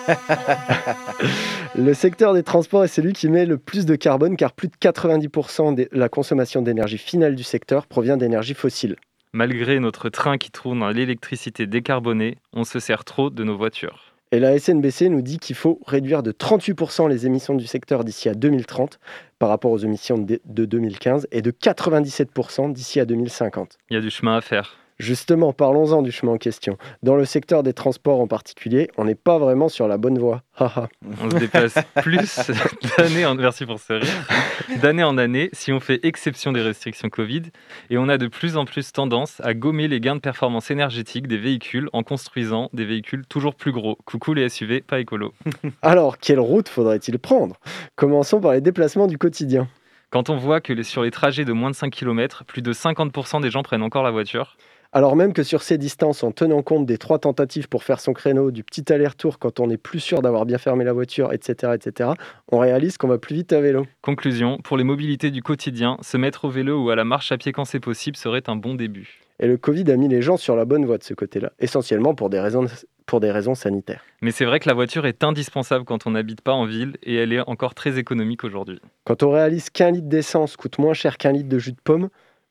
le secteur des transports est celui qui met le plus de carbone car plus de 90% de la consommation d'énergie finale du secteur provient d'énergie fossile. Malgré notre train qui tourne à l'électricité décarbonée, on se sert trop de nos voitures. Et la SNBC nous dit qu'il faut réduire de 38% les émissions du secteur d'ici à 2030 par rapport aux émissions de 2015 et de 97% d'ici à 2050. Il y a du chemin à faire. Justement, parlons-en du chemin en question. Dans le secteur des transports en particulier, on n'est pas vraiment sur la bonne voie. on se dépasse plus d'année en merci pour ce d'année en année si on fait exception des restrictions Covid et on a de plus en plus tendance à gommer les gains de performance énergétique des véhicules en construisant des véhicules toujours plus gros. Coucou les SUV, pas écolo. Alors, quelle route faudrait-il prendre? Commençons par les déplacements du quotidien. Quand on voit que sur les trajets de moins de 5 km, plus de 50% des gens prennent encore la voiture, alors même que sur ces distances, en tenant compte des trois tentatives pour faire son créneau, du petit aller-retour quand on n'est plus sûr d'avoir bien fermé la voiture, etc., etc., on réalise qu'on va plus vite à vélo. Conclusion, pour les mobilités du quotidien, se mettre au vélo ou à la marche à pied quand c'est possible serait un bon début. Et le Covid a mis les gens sur la bonne voie de ce côté-là, essentiellement pour des raisons pour des raisons sanitaires. Mais c'est vrai que la voiture est indispensable quand on n'habite pas en ville et elle est encore très économique aujourd'hui. Quand on réalise qu'un litre d'essence coûte moins cher qu'un litre de jus de pomme,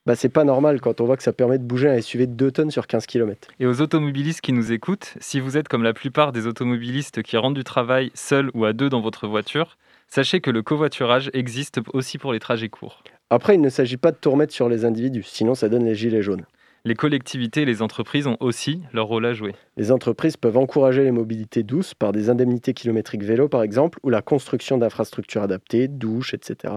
bah, c'est pas normal quand on voit que ça permet de bouger un SUV de 2 tonnes sur 15 km. Et aux automobilistes qui nous écoutent, si vous êtes comme la plupart des automobilistes qui rentrent du travail seul ou à deux dans votre voiture, sachez que le covoiturage existe aussi pour les trajets courts. Après, il ne s'agit pas de tout remettre sur les individus, sinon ça donne les gilets jaunes. Les collectivités et les entreprises ont aussi leur rôle à jouer. Les entreprises peuvent encourager les mobilités douces par des indemnités kilométriques vélo par exemple, ou la construction d'infrastructures adaptées, douches, etc.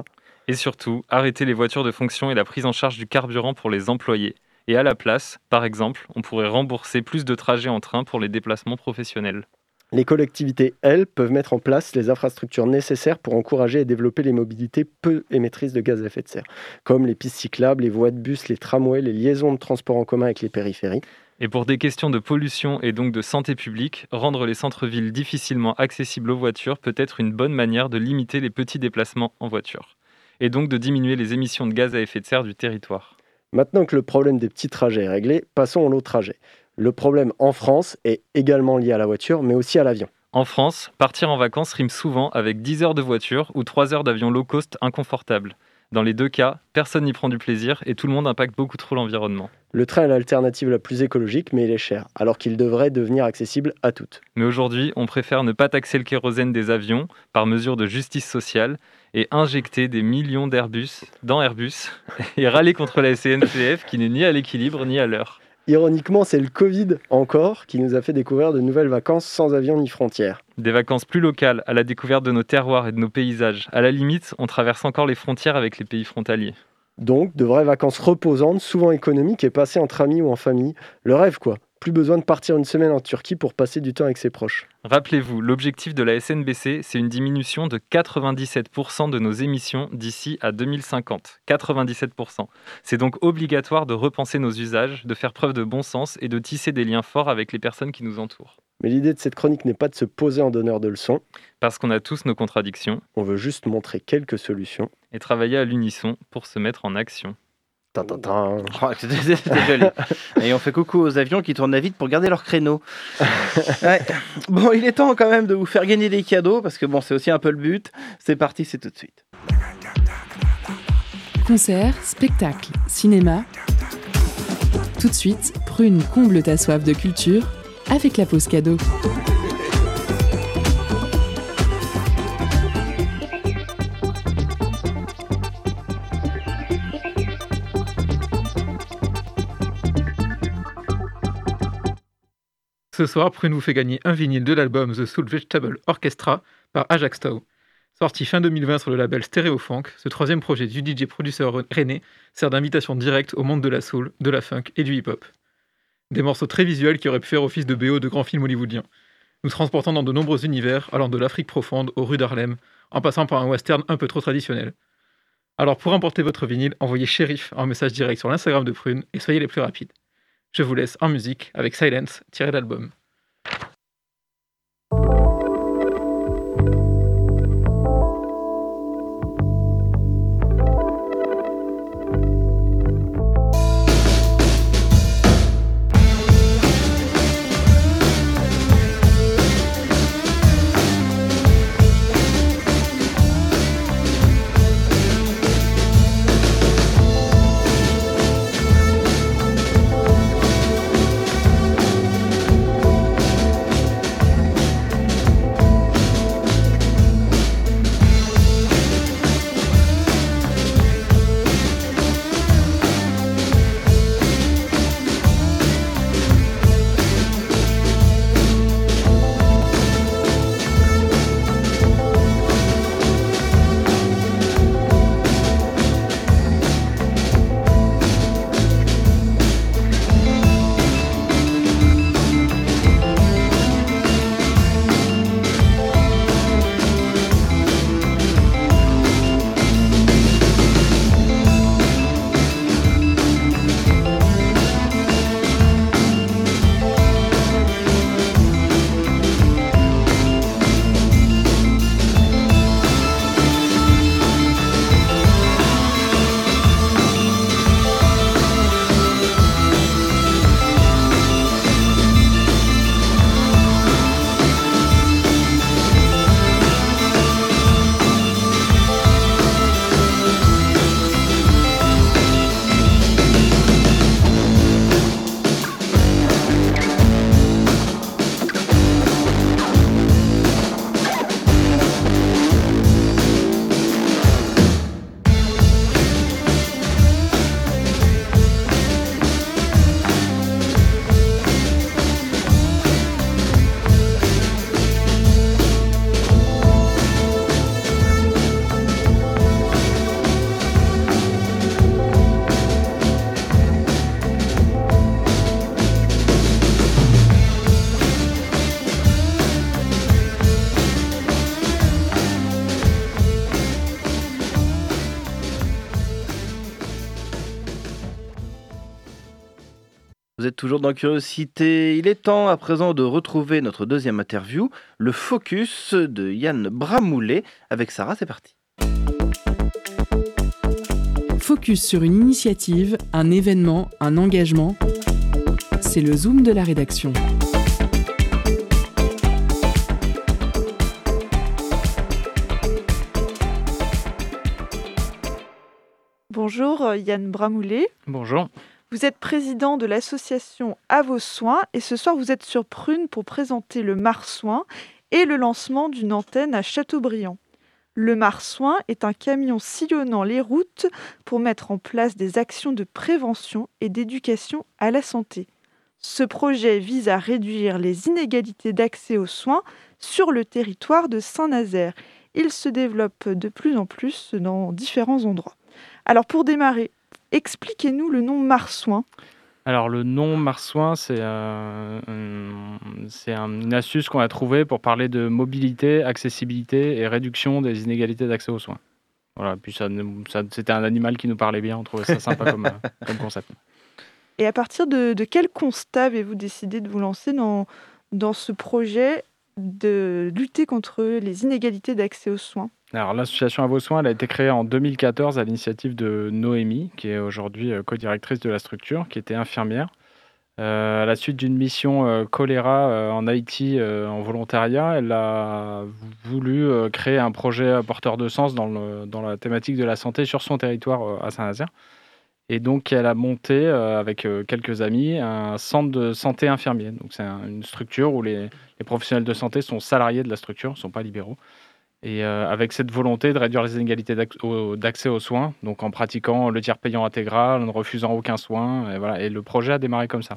Et surtout, arrêter les voitures de fonction et la prise en charge du carburant pour les employés. Et à la place, par exemple, on pourrait rembourser plus de trajets en train pour les déplacements professionnels. Les collectivités, elles, peuvent mettre en place les infrastructures nécessaires pour encourager et développer les mobilités peu émettrices de gaz à effet de serre, comme les pistes cyclables, les voies de bus, les tramways, les liaisons de transport en commun avec les périphéries. Et pour des questions de pollution et donc de santé publique, rendre les centres-villes difficilement accessibles aux voitures peut être une bonne manière de limiter les petits déplacements en voiture et donc de diminuer les émissions de gaz à effet de serre du territoire. Maintenant que le problème des petits trajets est réglé, passons au long trajet. Le problème en France est également lié à la voiture, mais aussi à l'avion. En France, partir en vacances rime souvent avec 10 heures de voiture ou 3 heures d'avion low cost inconfortable. Dans les deux cas, personne n'y prend du plaisir et tout le monde impacte beaucoup trop l'environnement. Le train est l'alternative la plus écologique, mais il est cher, alors qu'il devrait devenir accessible à toutes. Mais aujourd'hui, on préfère ne pas taxer le kérosène des avions par mesure de justice sociale et injecter des millions d'Airbus dans Airbus et râler contre la SNCF qui n'est ni à l'équilibre ni à l'heure. Ironiquement, c'est le Covid encore qui nous a fait découvrir de nouvelles vacances sans avion ni frontières. Des vacances plus locales, à la découverte de nos terroirs et de nos paysages. À la limite, on traverse encore les frontières avec les pays frontaliers. Donc, de vraies vacances reposantes, souvent économiques et passées entre amis ou en famille. Le rêve, quoi. Plus besoin de partir une semaine en Turquie pour passer du temps avec ses proches. Rappelez-vous, l'objectif de la SNBC, c'est une diminution de 97% de nos émissions d'ici à 2050. 97%. C'est donc obligatoire de repenser nos usages, de faire preuve de bon sens et de tisser des liens forts avec les personnes qui nous entourent. Mais l'idée de cette chronique n'est pas de se poser en donneur de leçons. Parce qu'on a tous nos contradictions. On veut juste montrer quelques solutions. Et travailler à l'unisson pour se mettre en action. C'était joli. Et on fait coucou aux avions qui tournent à vite pour garder leur créneau. Bon, il est temps quand même de vous faire gagner des cadeaux parce que bon, c'est aussi un peu le but. C'est parti, c'est tout de suite. Concert, spectacle, cinéma. Tout de suite, Prune comble ta soif de culture avec la pause cadeau. Ce soir, Prune vous fait gagner un vinyle de l'album The Soul Vegetable Orchestra par Ajax Tau. Sorti fin 2020 sur le label Funk, ce troisième projet du DJ producteur René sert d'invitation directe au monde de la soul, de la funk et du hip-hop. Des morceaux très visuels qui auraient pu faire office de BO de grands films hollywoodiens, nous transportant dans de nombreux univers allant de l'Afrique profonde aux rues d'Harlem, en passant par un western un peu trop traditionnel. Alors pour emporter votre vinyle, envoyez shérif en message direct sur l'Instagram de Prune et soyez les plus rapides. Je vous laisse en musique avec Silence, tiré d'album. Vous êtes toujours dans Curiosité. Il est temps à présent de retrouver notre deuxième interview, le focus de Yann Bramoulet. Avec Sarah, c'est parti. Focus sur une initiative, un événement, un engagement. C'est le zoom de la rédaction. Bonjour euh, Yann Bramoulet. Bonjour. Vous êtes président de l'association À vos soins et ce soir vous êtes sur Prune pour présenter le Marsouin et le lancement d'une antenne à Châteaubriand. Le Marsouin est un camion sillonnant les routes pour mettre en place des actions de prévention et d'éducation à la santé. Ce projet vise à réduire les inégalités d'accès aux soins sur le territoire de Saint-Nazaire. Il se développe de plus en plus dans différents endroits. Alors pour démarrer, expliquez-nous le nom Marsouin. Alors le nom Marsouin, c'est euh, un- c'est un- une astuce qu'on a trouvée pour parler de mobilité, accessibilité et réduction des inégalités d'accès aux soins. Voilà, puis ça- c'était un animal qui nous parlait bien, on trouvait ça sympa comme, euh, comme concept. Et à partir de, de quel constat avez-vous décidé de vous lancer dans, dans ce projet? De lutter contre les inégalités d'accès aux soins Alors l'association À vos soins, a été créée en 2014 à l'initiative de Noémie, qui est aujourd'hui euh, co-directrice de la structure, qui était infirmière. Euh, à la suite d'une mission euh, choléra en Haïti en volontariat, elle a voulu créer un projet porteur de sens dans, dans la thématique de la santé sur son territoire à Saint-Nazaire. Et donc, elle a monté euh, avec euh, quelques amis un centre de santé infirmier. Donc, c'est un- une structure où les, professionnels de santé sont salariés de la structure, ne sont pas libéraux. Et euh, avec cette volonté de réduire les inégalités d'accès aux soins, donc en pratiquant le tiers payant intégral, en ne refusant aucun soin. Et, voilà. et le projet a démarré comme ça.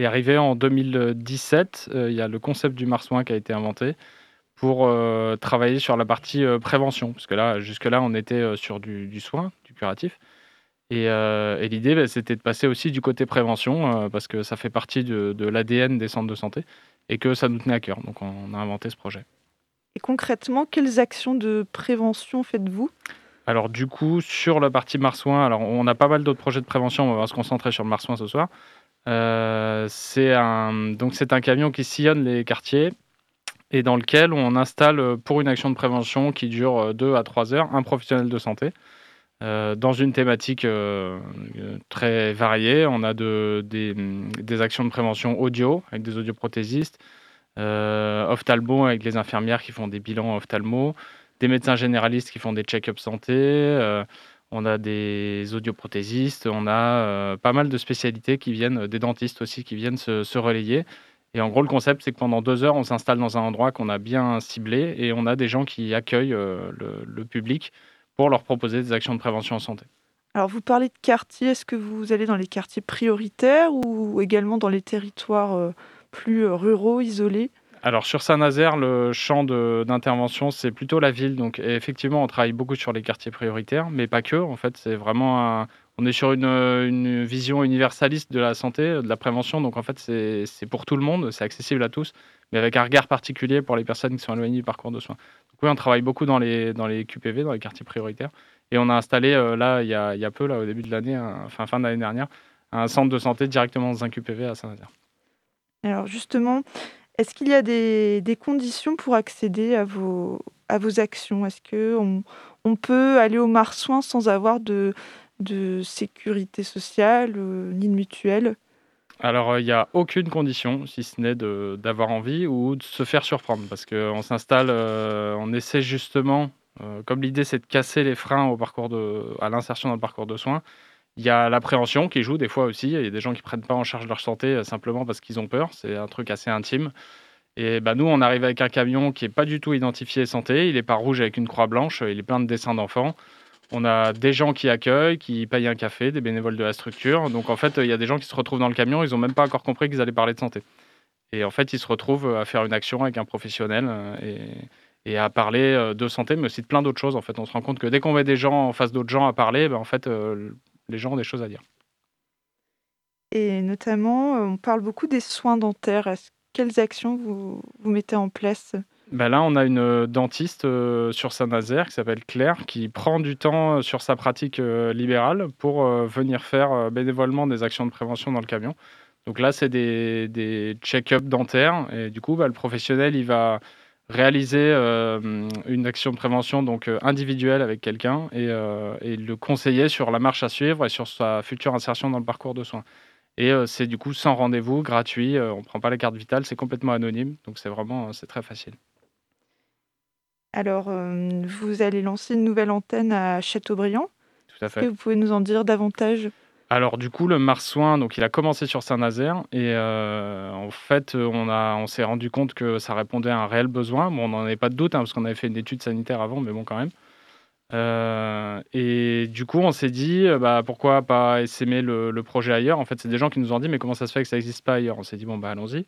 Et arrivé en 2017, euh, il y a le concept du marsouin qui a été inventé pour travailler sur la partie prévention. Parce que là, jusque-là, on était sur du soin, du curatif. Et, euh, et l'idée, bah, c'était de passer aussi du côté prévention, euh, parce que ça fait partie de, de l'ADN des centres de santé, et que ça nous tenait à cœur. Donc on a inventé ce projet. Et concrètement, quelles actions de prévention faites-vous? Alors du coup, sur la partie marsouin, alors on a pas mal d'autres projets de prévention, on va se concentrer sur le marsouin ce soir. Euh, c'est un, donc c'est un camion qui sillonne les quartiers et dans lequel on installe pour une action de prévention qui dure 2 à 3 heures un professionnel de santé. Euh, dans une thématique très variée, on a de, des, actions de prévention audio avec des audioprothésistes, ophtalmo avec les infirmières qui font des bilans ophtalmo, des médecins généralistes qui font des check-up santé, euh, on a des audioprothésistes, on a euh, pas mal de spécialités qui viennent, des dentistes aussi qui viennent se, relayer. Et en gros, le concept, c'est que pendant deux heures, on s'installe dans un endroit qu'on a bien ciblé et on a des gens qui accueillent euh, le, public pour leur proposer des actions de prévention en santé. Alors, vous parlez de quartiers. Est-ce que vous allez dans les quartiers prioritaires ou également dans les territoires plus ruraux, isolés? Alors sur Saint-Nazaire, le champ d'intervention, c'est plutôt la ville. Donc effectivement, on travaille beaucoup sur les quartiers prioritaires, mais pas que. En fait, c'est vraiment on est sur une, vision universaliste de la santé, de la prévention. Donc en fait, c'est pour tout le monde, c'est accessible à tous, mais avec un regard particulier pour les personnes qui sont éloignées du parcours de soins. Donc oui, on travaille beaucoup dans les, dans les QPV, dans les quartiers prioritaires. Et on a installé euh, là, il y, a, y, a, peu, là, au début de l'année, enfin fin de l'année dernière, un centre de santé directement dans un QPV à Saint-Nazaire. Alors justement, est-ce qu'il y a des, conditions pour accéder à vos, à vos actions? Est-ce qu'on on peut aller au marsouin sans avoir de, de sécurité sociale euh, ni de mutuelle alors, il n'y a aucune condition, si ce n'est d'avoir envie ou de se faire surprendre, parce qu'on s'installe, euh, on essaie justement, euh, comme l'idée c'est de casser les freins au parcours de, à l'insertion dans le parcours de soins, il y a l'appréhension qui joue des fois aussi. Il y a des gens qui prennent pas en charge leur santé euh, simplement parce qu'ils ont peur. C'est un truc assez intime. Et bah, nous, on arrive avec un camion qui n'est pas du tout identifié santé. Il n'est pas rouge avec une croix blanche. Il est plein de dessins d'enfants. On a des gens qui accueillent, qui payent un café, des bénévoles de la structure. Donc en fait, il y a des gens qui se retrouvent dans le camion. Ils n'ont même pas encore compris qu'ils allaient parler de santé. Et en fait, ils se retrouvent à faire une action avec un professionnel euh, et, à parler euh, de santé, mais aussi de plein d'autres choses. En fait, on se rend compte que dès qu'on met des gens en face d'autres gens à parler, ben, en fait, les gens ont des choses à dire. Et notamment, euh, on parle beaucoup des soins dentaires. Quelles actions vous mettez en place? Ben là, on a une euh, dentiste euh, sur Saint-Nazaire qui s'appelle Claire, qui prend du temps sur sa pratique libérale pour venir faire bénévolement des actions de prévention dans le camion. Donc là, c'est des, check-up dentaires. Et du coup, bah, le professionnel, il va réaliser euh, une action de prévention donc euh, individuelle avec quelqu'un euh, et, le conseiller sur la marche à suivre et sur sa future insertion dans le parcours de soins. Et c'est du coup sans rendez-vous, gratuit, on ne prend pas la carte vitale, c'est complètement anonyme, donc c'est vraiment très facile. Alors, vous allez lancer une nouvelle antenne à Châteaubriand. Tout à fait. Que vous pouvez nous en dire davantage? Alors du coup, le marsouin, donc il a commencé sur Saint-Nazaire et euh, en fait, on, a, on s'est rendu compte que ça répondait à un réel besoin. Bon, on n'en avait pas de doute hein, parce qu'on avait fait une étude sanitaire avant, mais bon quand même. Euh, et du coup, on s'est dit, euh, bah, pourquoi pas essaimer le, le, projet ailleurs? En fait, c'est des gens qui nous ont dit, mais comment ça se fait que ça n'existe pas ailleurs? On s'est dit, bon, bah allons-y.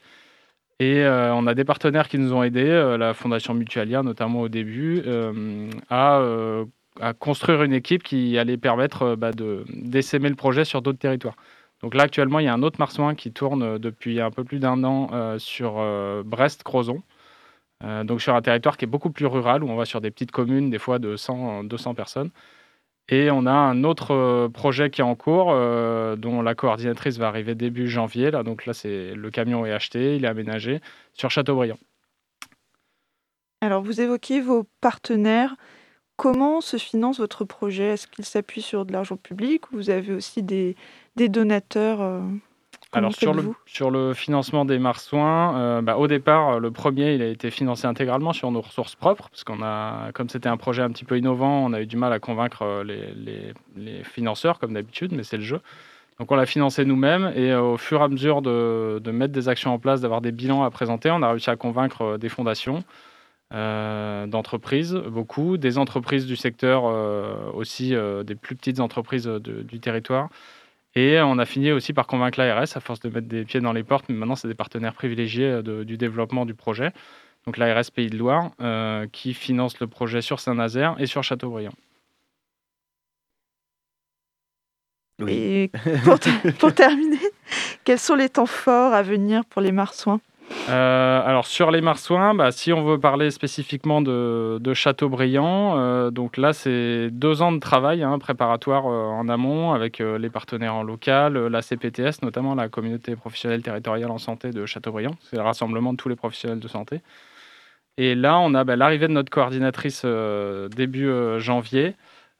Et on a des partenaires qui nous ont aidés, la Fondation Mutualia notamment au début, à à construire une équipe qui allait permettre euh, bah, de d'essaimer le projet sur d'autres territoires. Donc là, actuellement, il y a un autre marsouin qui tourne euh, depuis un peu plus d'un an euh, sur Brest-Crozon. donc sur un territoire qui est beaucoup plus rural, où on va sur des petites communes, des fois de 100, 200 personnes. Et on a un autre projet qui est en cours, dont la coordinatrice va arriver début janvier. Là, donc là, c'est le camion est acheté, il est aménagé sur Châteaubriand. Alors, vous évoquez vos partenaires. Comment se finance votre projet? Est-ce qu'il s'appuie sur de l'argent public ou vous avez aussi des, des donateurs euh, alors sur le, sur le financement des marsouins, euh, bah, au départ, le premier, il a été financé intégralement sur nos ressources propres, parce qu'on a, comme c'était un projet un petit peu innovant, on a eu du mal à convaincre euh, les, les, les financeurs, comme d'habitude, mais c'est le jeu. Donc on l'a financé nous-mêmes, et au fur et à mesure de, de, mettre des actions en place, d'avoir des bilans à présenter, on a réussi à convaincre des fondations, euh, d'entreprises, beaucoup, des entreprises du secteur euh, aussi, euh, des plus petites entreprises du territoire. Et on a fini aussi par convaincre l'ARS, à force de mettre des pieds dans les portes, mais maintenant c'est des partenaires privilégiés du développement du projet. Donc l'ARS Pays de Loire, qui finance le projet sur Saint-Nazaire et sur Châteaubriand. Et pour, pour, terminer, quels sont les temps forts à venir pour les marsouins? Euh, alors sur les marsouins, bah, si on veut parler spécifiquement de, de Châteaubriand, euh, donc là c'est deux ans de travail hein, préparatoire euh, en amont avec les partenaires en local, la CPTS notamment la communauté professionnelle territoriale en santé de Châteaubriand, c'est le rassemblement de tous les professionnels de santé. Et là on a bah, l'arrivée de notre coordinatrice début janvier.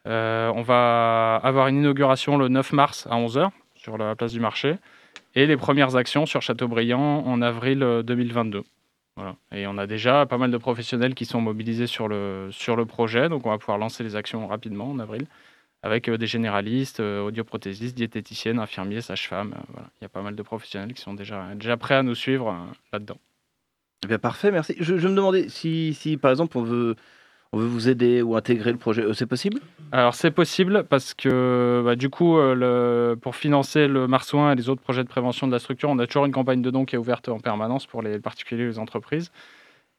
On va avoir une inauguration le 9 mars à 11h sur la place du marché et les premières actions sur Châteaubriand en avril euh, 2022. Voilà. Et on a déjà pas mal de professionnels qui sont mobilisés sur le, sur le projet, donc on va pouvoir lancer les actions rapidement en avril avec euh, des généralistes, euh, audioprothésistes, diététiciennes, infirmiers, sages-femmes. euh, voilà. Il y a pas mal de professionnels qui sont déjà, déjà prêts à nous suivre euh, là-dedans. Eh bien, parfait, merci. Je, je me demandais si, si, par exemple, on veut, on veut vous aider ou intégrer le projet, euh, c'est possible? Alors c'est possible parce que bah, du coup, euh, pour financer le marsouin et les autres projets de prévention de la structure, on a toujours une campagne de dons qui est ouverte en permanence pour les particuliers et les entreprises.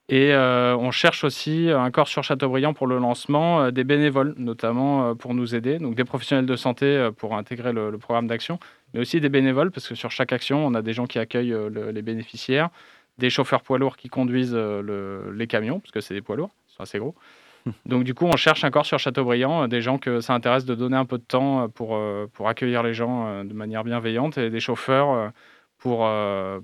Et euh, on cherche aussi un corps sur Châteaubriand pour le lancement, des bénévoles notamment pour nous aider, donc des professionnels de santé pour intégrer le, programme d'action, mais aussi des bénévoles parce que sur chaque action, on a des gens qui accueillent le- les bénéficiaires, des chauffeurs poids lourds qui conduisent le- les camions, parce que c'est des poids lourds, ils sont assez gros. Donc du coup, on cherche encore sur Châteaubriand euh, des gens que ça intéresse de donner un peu de temps euh, pour, euh, pour accueillir les gens de manière bienveillante et des chauffeurs pour,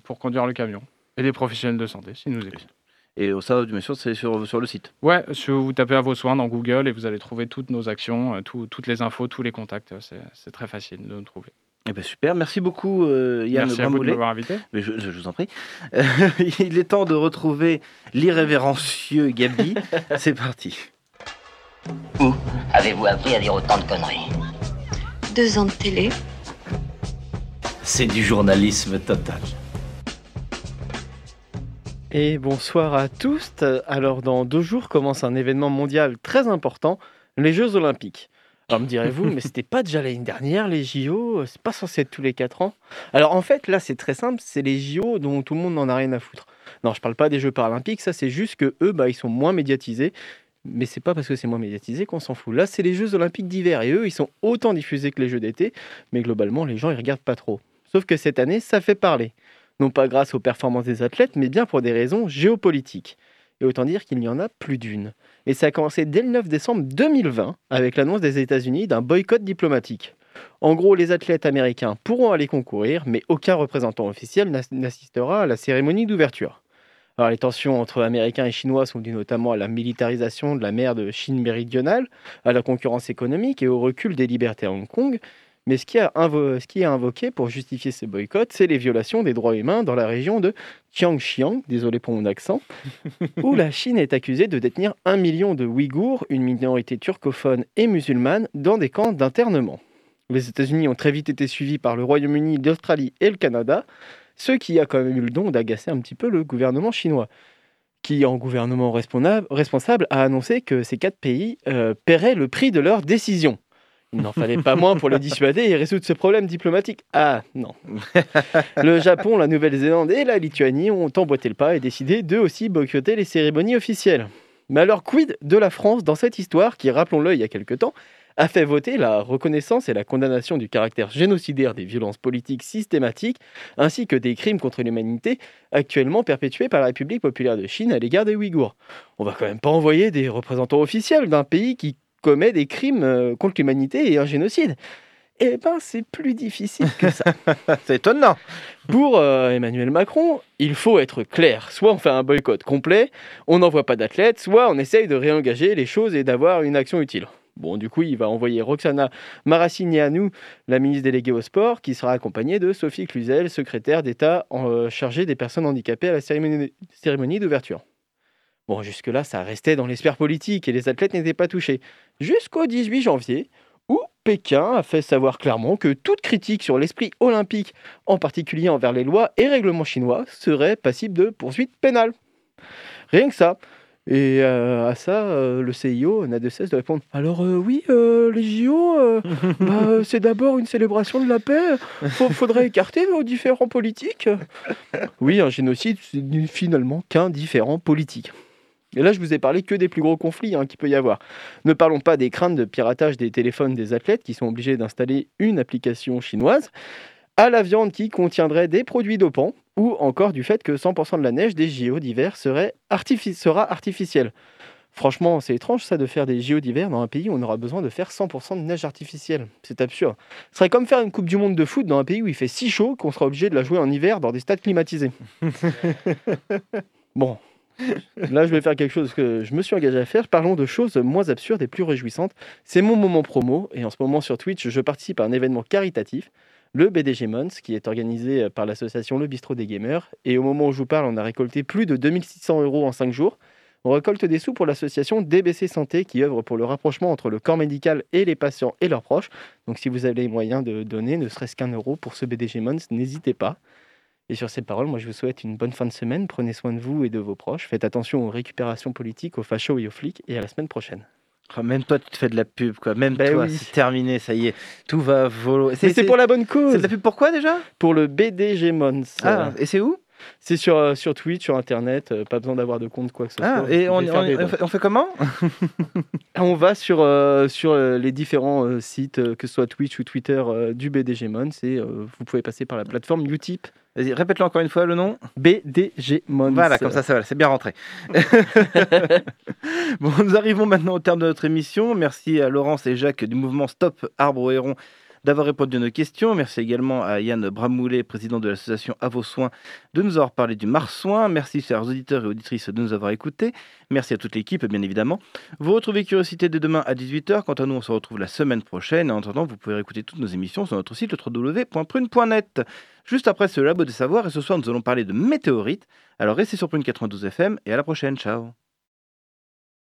pour conduire le camion. Et des professionnels de santé, s'ils nous écoutent. Et ça, bien sûr, c'est sur, sur le site. Ouais, si vous tapez à vos soins dans Google et vous allez trouver toutes nos actions, tout- toutes les infos, tous les contacts. c'est très facile de nous trouver. Eh ben super, merci beaucoup euh, Yann Merci à vous de m'avoir invité. Mais je, je- je vous en prie. Euh, il est temps de retrouver l'irrévérencieux Gabi. C'est parti. Où avez-vous appris à dire autant de conneries? Deux ans de télé. C'est du journalisme total. Et bonsoir à tous. Alors, dans deux jours commence un événement mondial très important, les Jeux Olympiques. Alors, me direz-vous, mais c'était pas déjà l'année dernière, les JO C'est pas censé être tous les quatre ans Alors, en fait, là, c'est très simple, c'est les JO dont tout le monde n'en a rien à foutre. Non, je parle pas des Jeux Paralympiques, ça, c'est juste que eux, bah, ils sont moins médiatisés. Mais c'est pas parce que c'est moins médiatisé qu'on s'en fout. Là, c'est les Jeux Olympiques d'hiver et eux, ils sont autant diffusés que les Jeux d'été, mais globalement, les gens, ils regardent pas trop. Sauf que cette année, ça fait parler non pas grâce aux performances des athlètes, mais bien pour des raisons géopolitiques. Et autant dire qu'il y en a plus d'une. Et ça a commencé dès le 9 décembre 2020 avec l'annonce des États-Unis d'un boycott diplomatique. En gros, les athlètes américains pourront aller concourir, mais aucun représentant officiel n'ass- n'assistera à la cérémonie d'ouverture. Alors, les tensions entre Américains et Chinois sont dues notamment à la militarisation de la mer de Chine méridionale, à la concurrence économique et au recul des libertés à Hong Kong. Mais ce qui, a invo- ce qui est invoqué pour justifier ces boycotts, c'est les violations des droits humains dans la région de Xiangxiang, désolé pour mon accent, où la Chine est accusée de détenir un million de Ouïghours, une minorité turcophone et musulmane, dans des camps d'internement. Les États-Unis ont très vite été suivis par le Royaume-Uni, l'Australie et le Canada, ce qui a quand même eu le don d'agacer un petit peu le gouvernement chinois, qui, en gouvernement responsable, responsable a annoncé que ces quatre pays euh, paieraient le prix de leurs décisions. Il n'en fallait pas moins pour le dissuader et résoudre ce problème diplomatique. Ah non. Le Japon, la Nouvelle-Zélande et la Lituanie ont emboîté le pas et décidé d'eux aussi boycotter les cérémonies officielles. Mais alors, quid de la France dans cette histoire qui, rappelons-le, il y a quelque temps, a fait voter la reconnaissance et la condamnation du caractère génocidaire des violences politiques systématiques, ainsi que des crimes contre l'humanité actuellement perpétués par la République populaire de Chine à l'égard des Ouïghours? On va quand même pas envoyer des représentants officiels d'un pays qui commet des crimes euh, contre l'humanité et un génocide. Eh ben, c'est plus difficile que ça. c'est étonnant. Pour euh, Emmanuel Macron, il faut être clair. Soit on fait un boycott complet, on n'envoie pas d'athlètes, soit on essaye de réengager les choses et d'avoir une action utile. Bon, du coup, il va envoyer Roxana Maracineanu, la ministre déléguée au sport, qui sera accompagnée de Sophie Cluzel, secrétaire d'État euh, chargée des personnes handicapées à la cérémonie d'ouverture. Bon, jusque-là, ça restait dans l'espère politique et les athlètes n'étaient pas touchés. Jusqu'au 18 janvier, où Pékin a fait savoir clairement que toute critique sur l'esprit olympique, en particulier envers les lois et règlements chinois, serait passible de poursuites pénales. Rien que ça. Et euh, à ça, euh, le CIO n'a de cesse de répondre Alors, euh, oui, les JO, bah, c'est d'abord une célébration de la paix. Faut- faudrait écarter nos différents politiques. Oui, un génocide, c'est finalement qu'un différent politique. Et là, je vous ai parlé que des plus gros conflits hein, qu'il peut y avoir. Ne parlons pas des craintes de piratage des téléphones des athlètes qui sont obligés d'installer une application chinoise. à la viande qui contiendrait des produits dopants, ou encore du fait que 100% de la neige des JO d'hiver serait artifi- sera artificielle. Franchement, c'est étrange ça de faire des JO d'hiver dans un pays où on aura besoin de faire 100% de neige artificielle. C'est absurde. Ce serait comme faire une Coupe du Monde de foot dans un pays où il fait si chaud qu'on sera obligé de la jouer en hiver dans des stades climatisés. bon, là je vais faire quelque chose que je me suis engagé à faire. Parlons de choses moins absurdes et plus réjouissantes. C'est mon moment promo et en ce moment sur Twitch, je participe à un événement caritatif le BDG Mons, qui est organisé par l'association Le Bistrot des Gamers. Et au moment où je vous parle, on a récolté plus de 2600 euros en 5 jours. On récolte des sous pour l'association DBC Santé, qui œuvre pour le rapprochement entre le corps médical et les patients et leurs proches. Donc si vous avez les moyens de donner, ne serait-ce qu'un euro pour ce BDG Mons, n'hésitez pas. Et sur ces paroles, moi je vous souhaite une bonne fin de semaine. Prenez soin de vous et de vos proches. Faites attention aux récupérations politiques, aux fachos et aux flics. Et à la semaine prochaine. Oh, même toi, tu te fais de la pub, quoi. Même Ben toi, oui. c'est terminé, ça y est. Tout va volo. Mais c'est pour la bonne cause. C'est de la pub pourquoi déjà? Pour le BDG Mons. Ah, et c'est où? C'est sur, euh, sur Twitch, sur Internet. euh, pas besoin d'avoir de compte, quoi que ce Ah, soit. et on, on- fait, comment On va sur, euh, sur les différents sites, que ce soit Twitch ou Twitter du BDG Mons. Et euh, vous pouvez passer par la plateforme Utip. Vas-y, répète-le encore une fois le nom. BDG Mons. Voilà, comme ça, ça va, c'est bien rentré. bon, nous arrivons maintenant au terme de notre émission. Merci à Laurence et Jacques du mouvement Stop Arbre au Héron d'avoir répondu à nos questions. Merci également à Yann Bramoulet, président de l'association À vos soins, de nous avoir parlé du marsouin. Merci, chers auditeurs et auditrices, de nous avoir écoutés. Merci à toute l'équipe, bien évidemment. Vous retrouvez Curiosité dès demain à 18h. Quant à nous, on se retrouve la semaine prochaine. En attendant, vous pouvez réécouter toutes nos émissions sur notre site www.prune.net. Juste après ce Labo des Savoirs, et ce soir, nous allons parler de météorites. Alors restez sur Prune 92 FM et à la prochaine. Ciao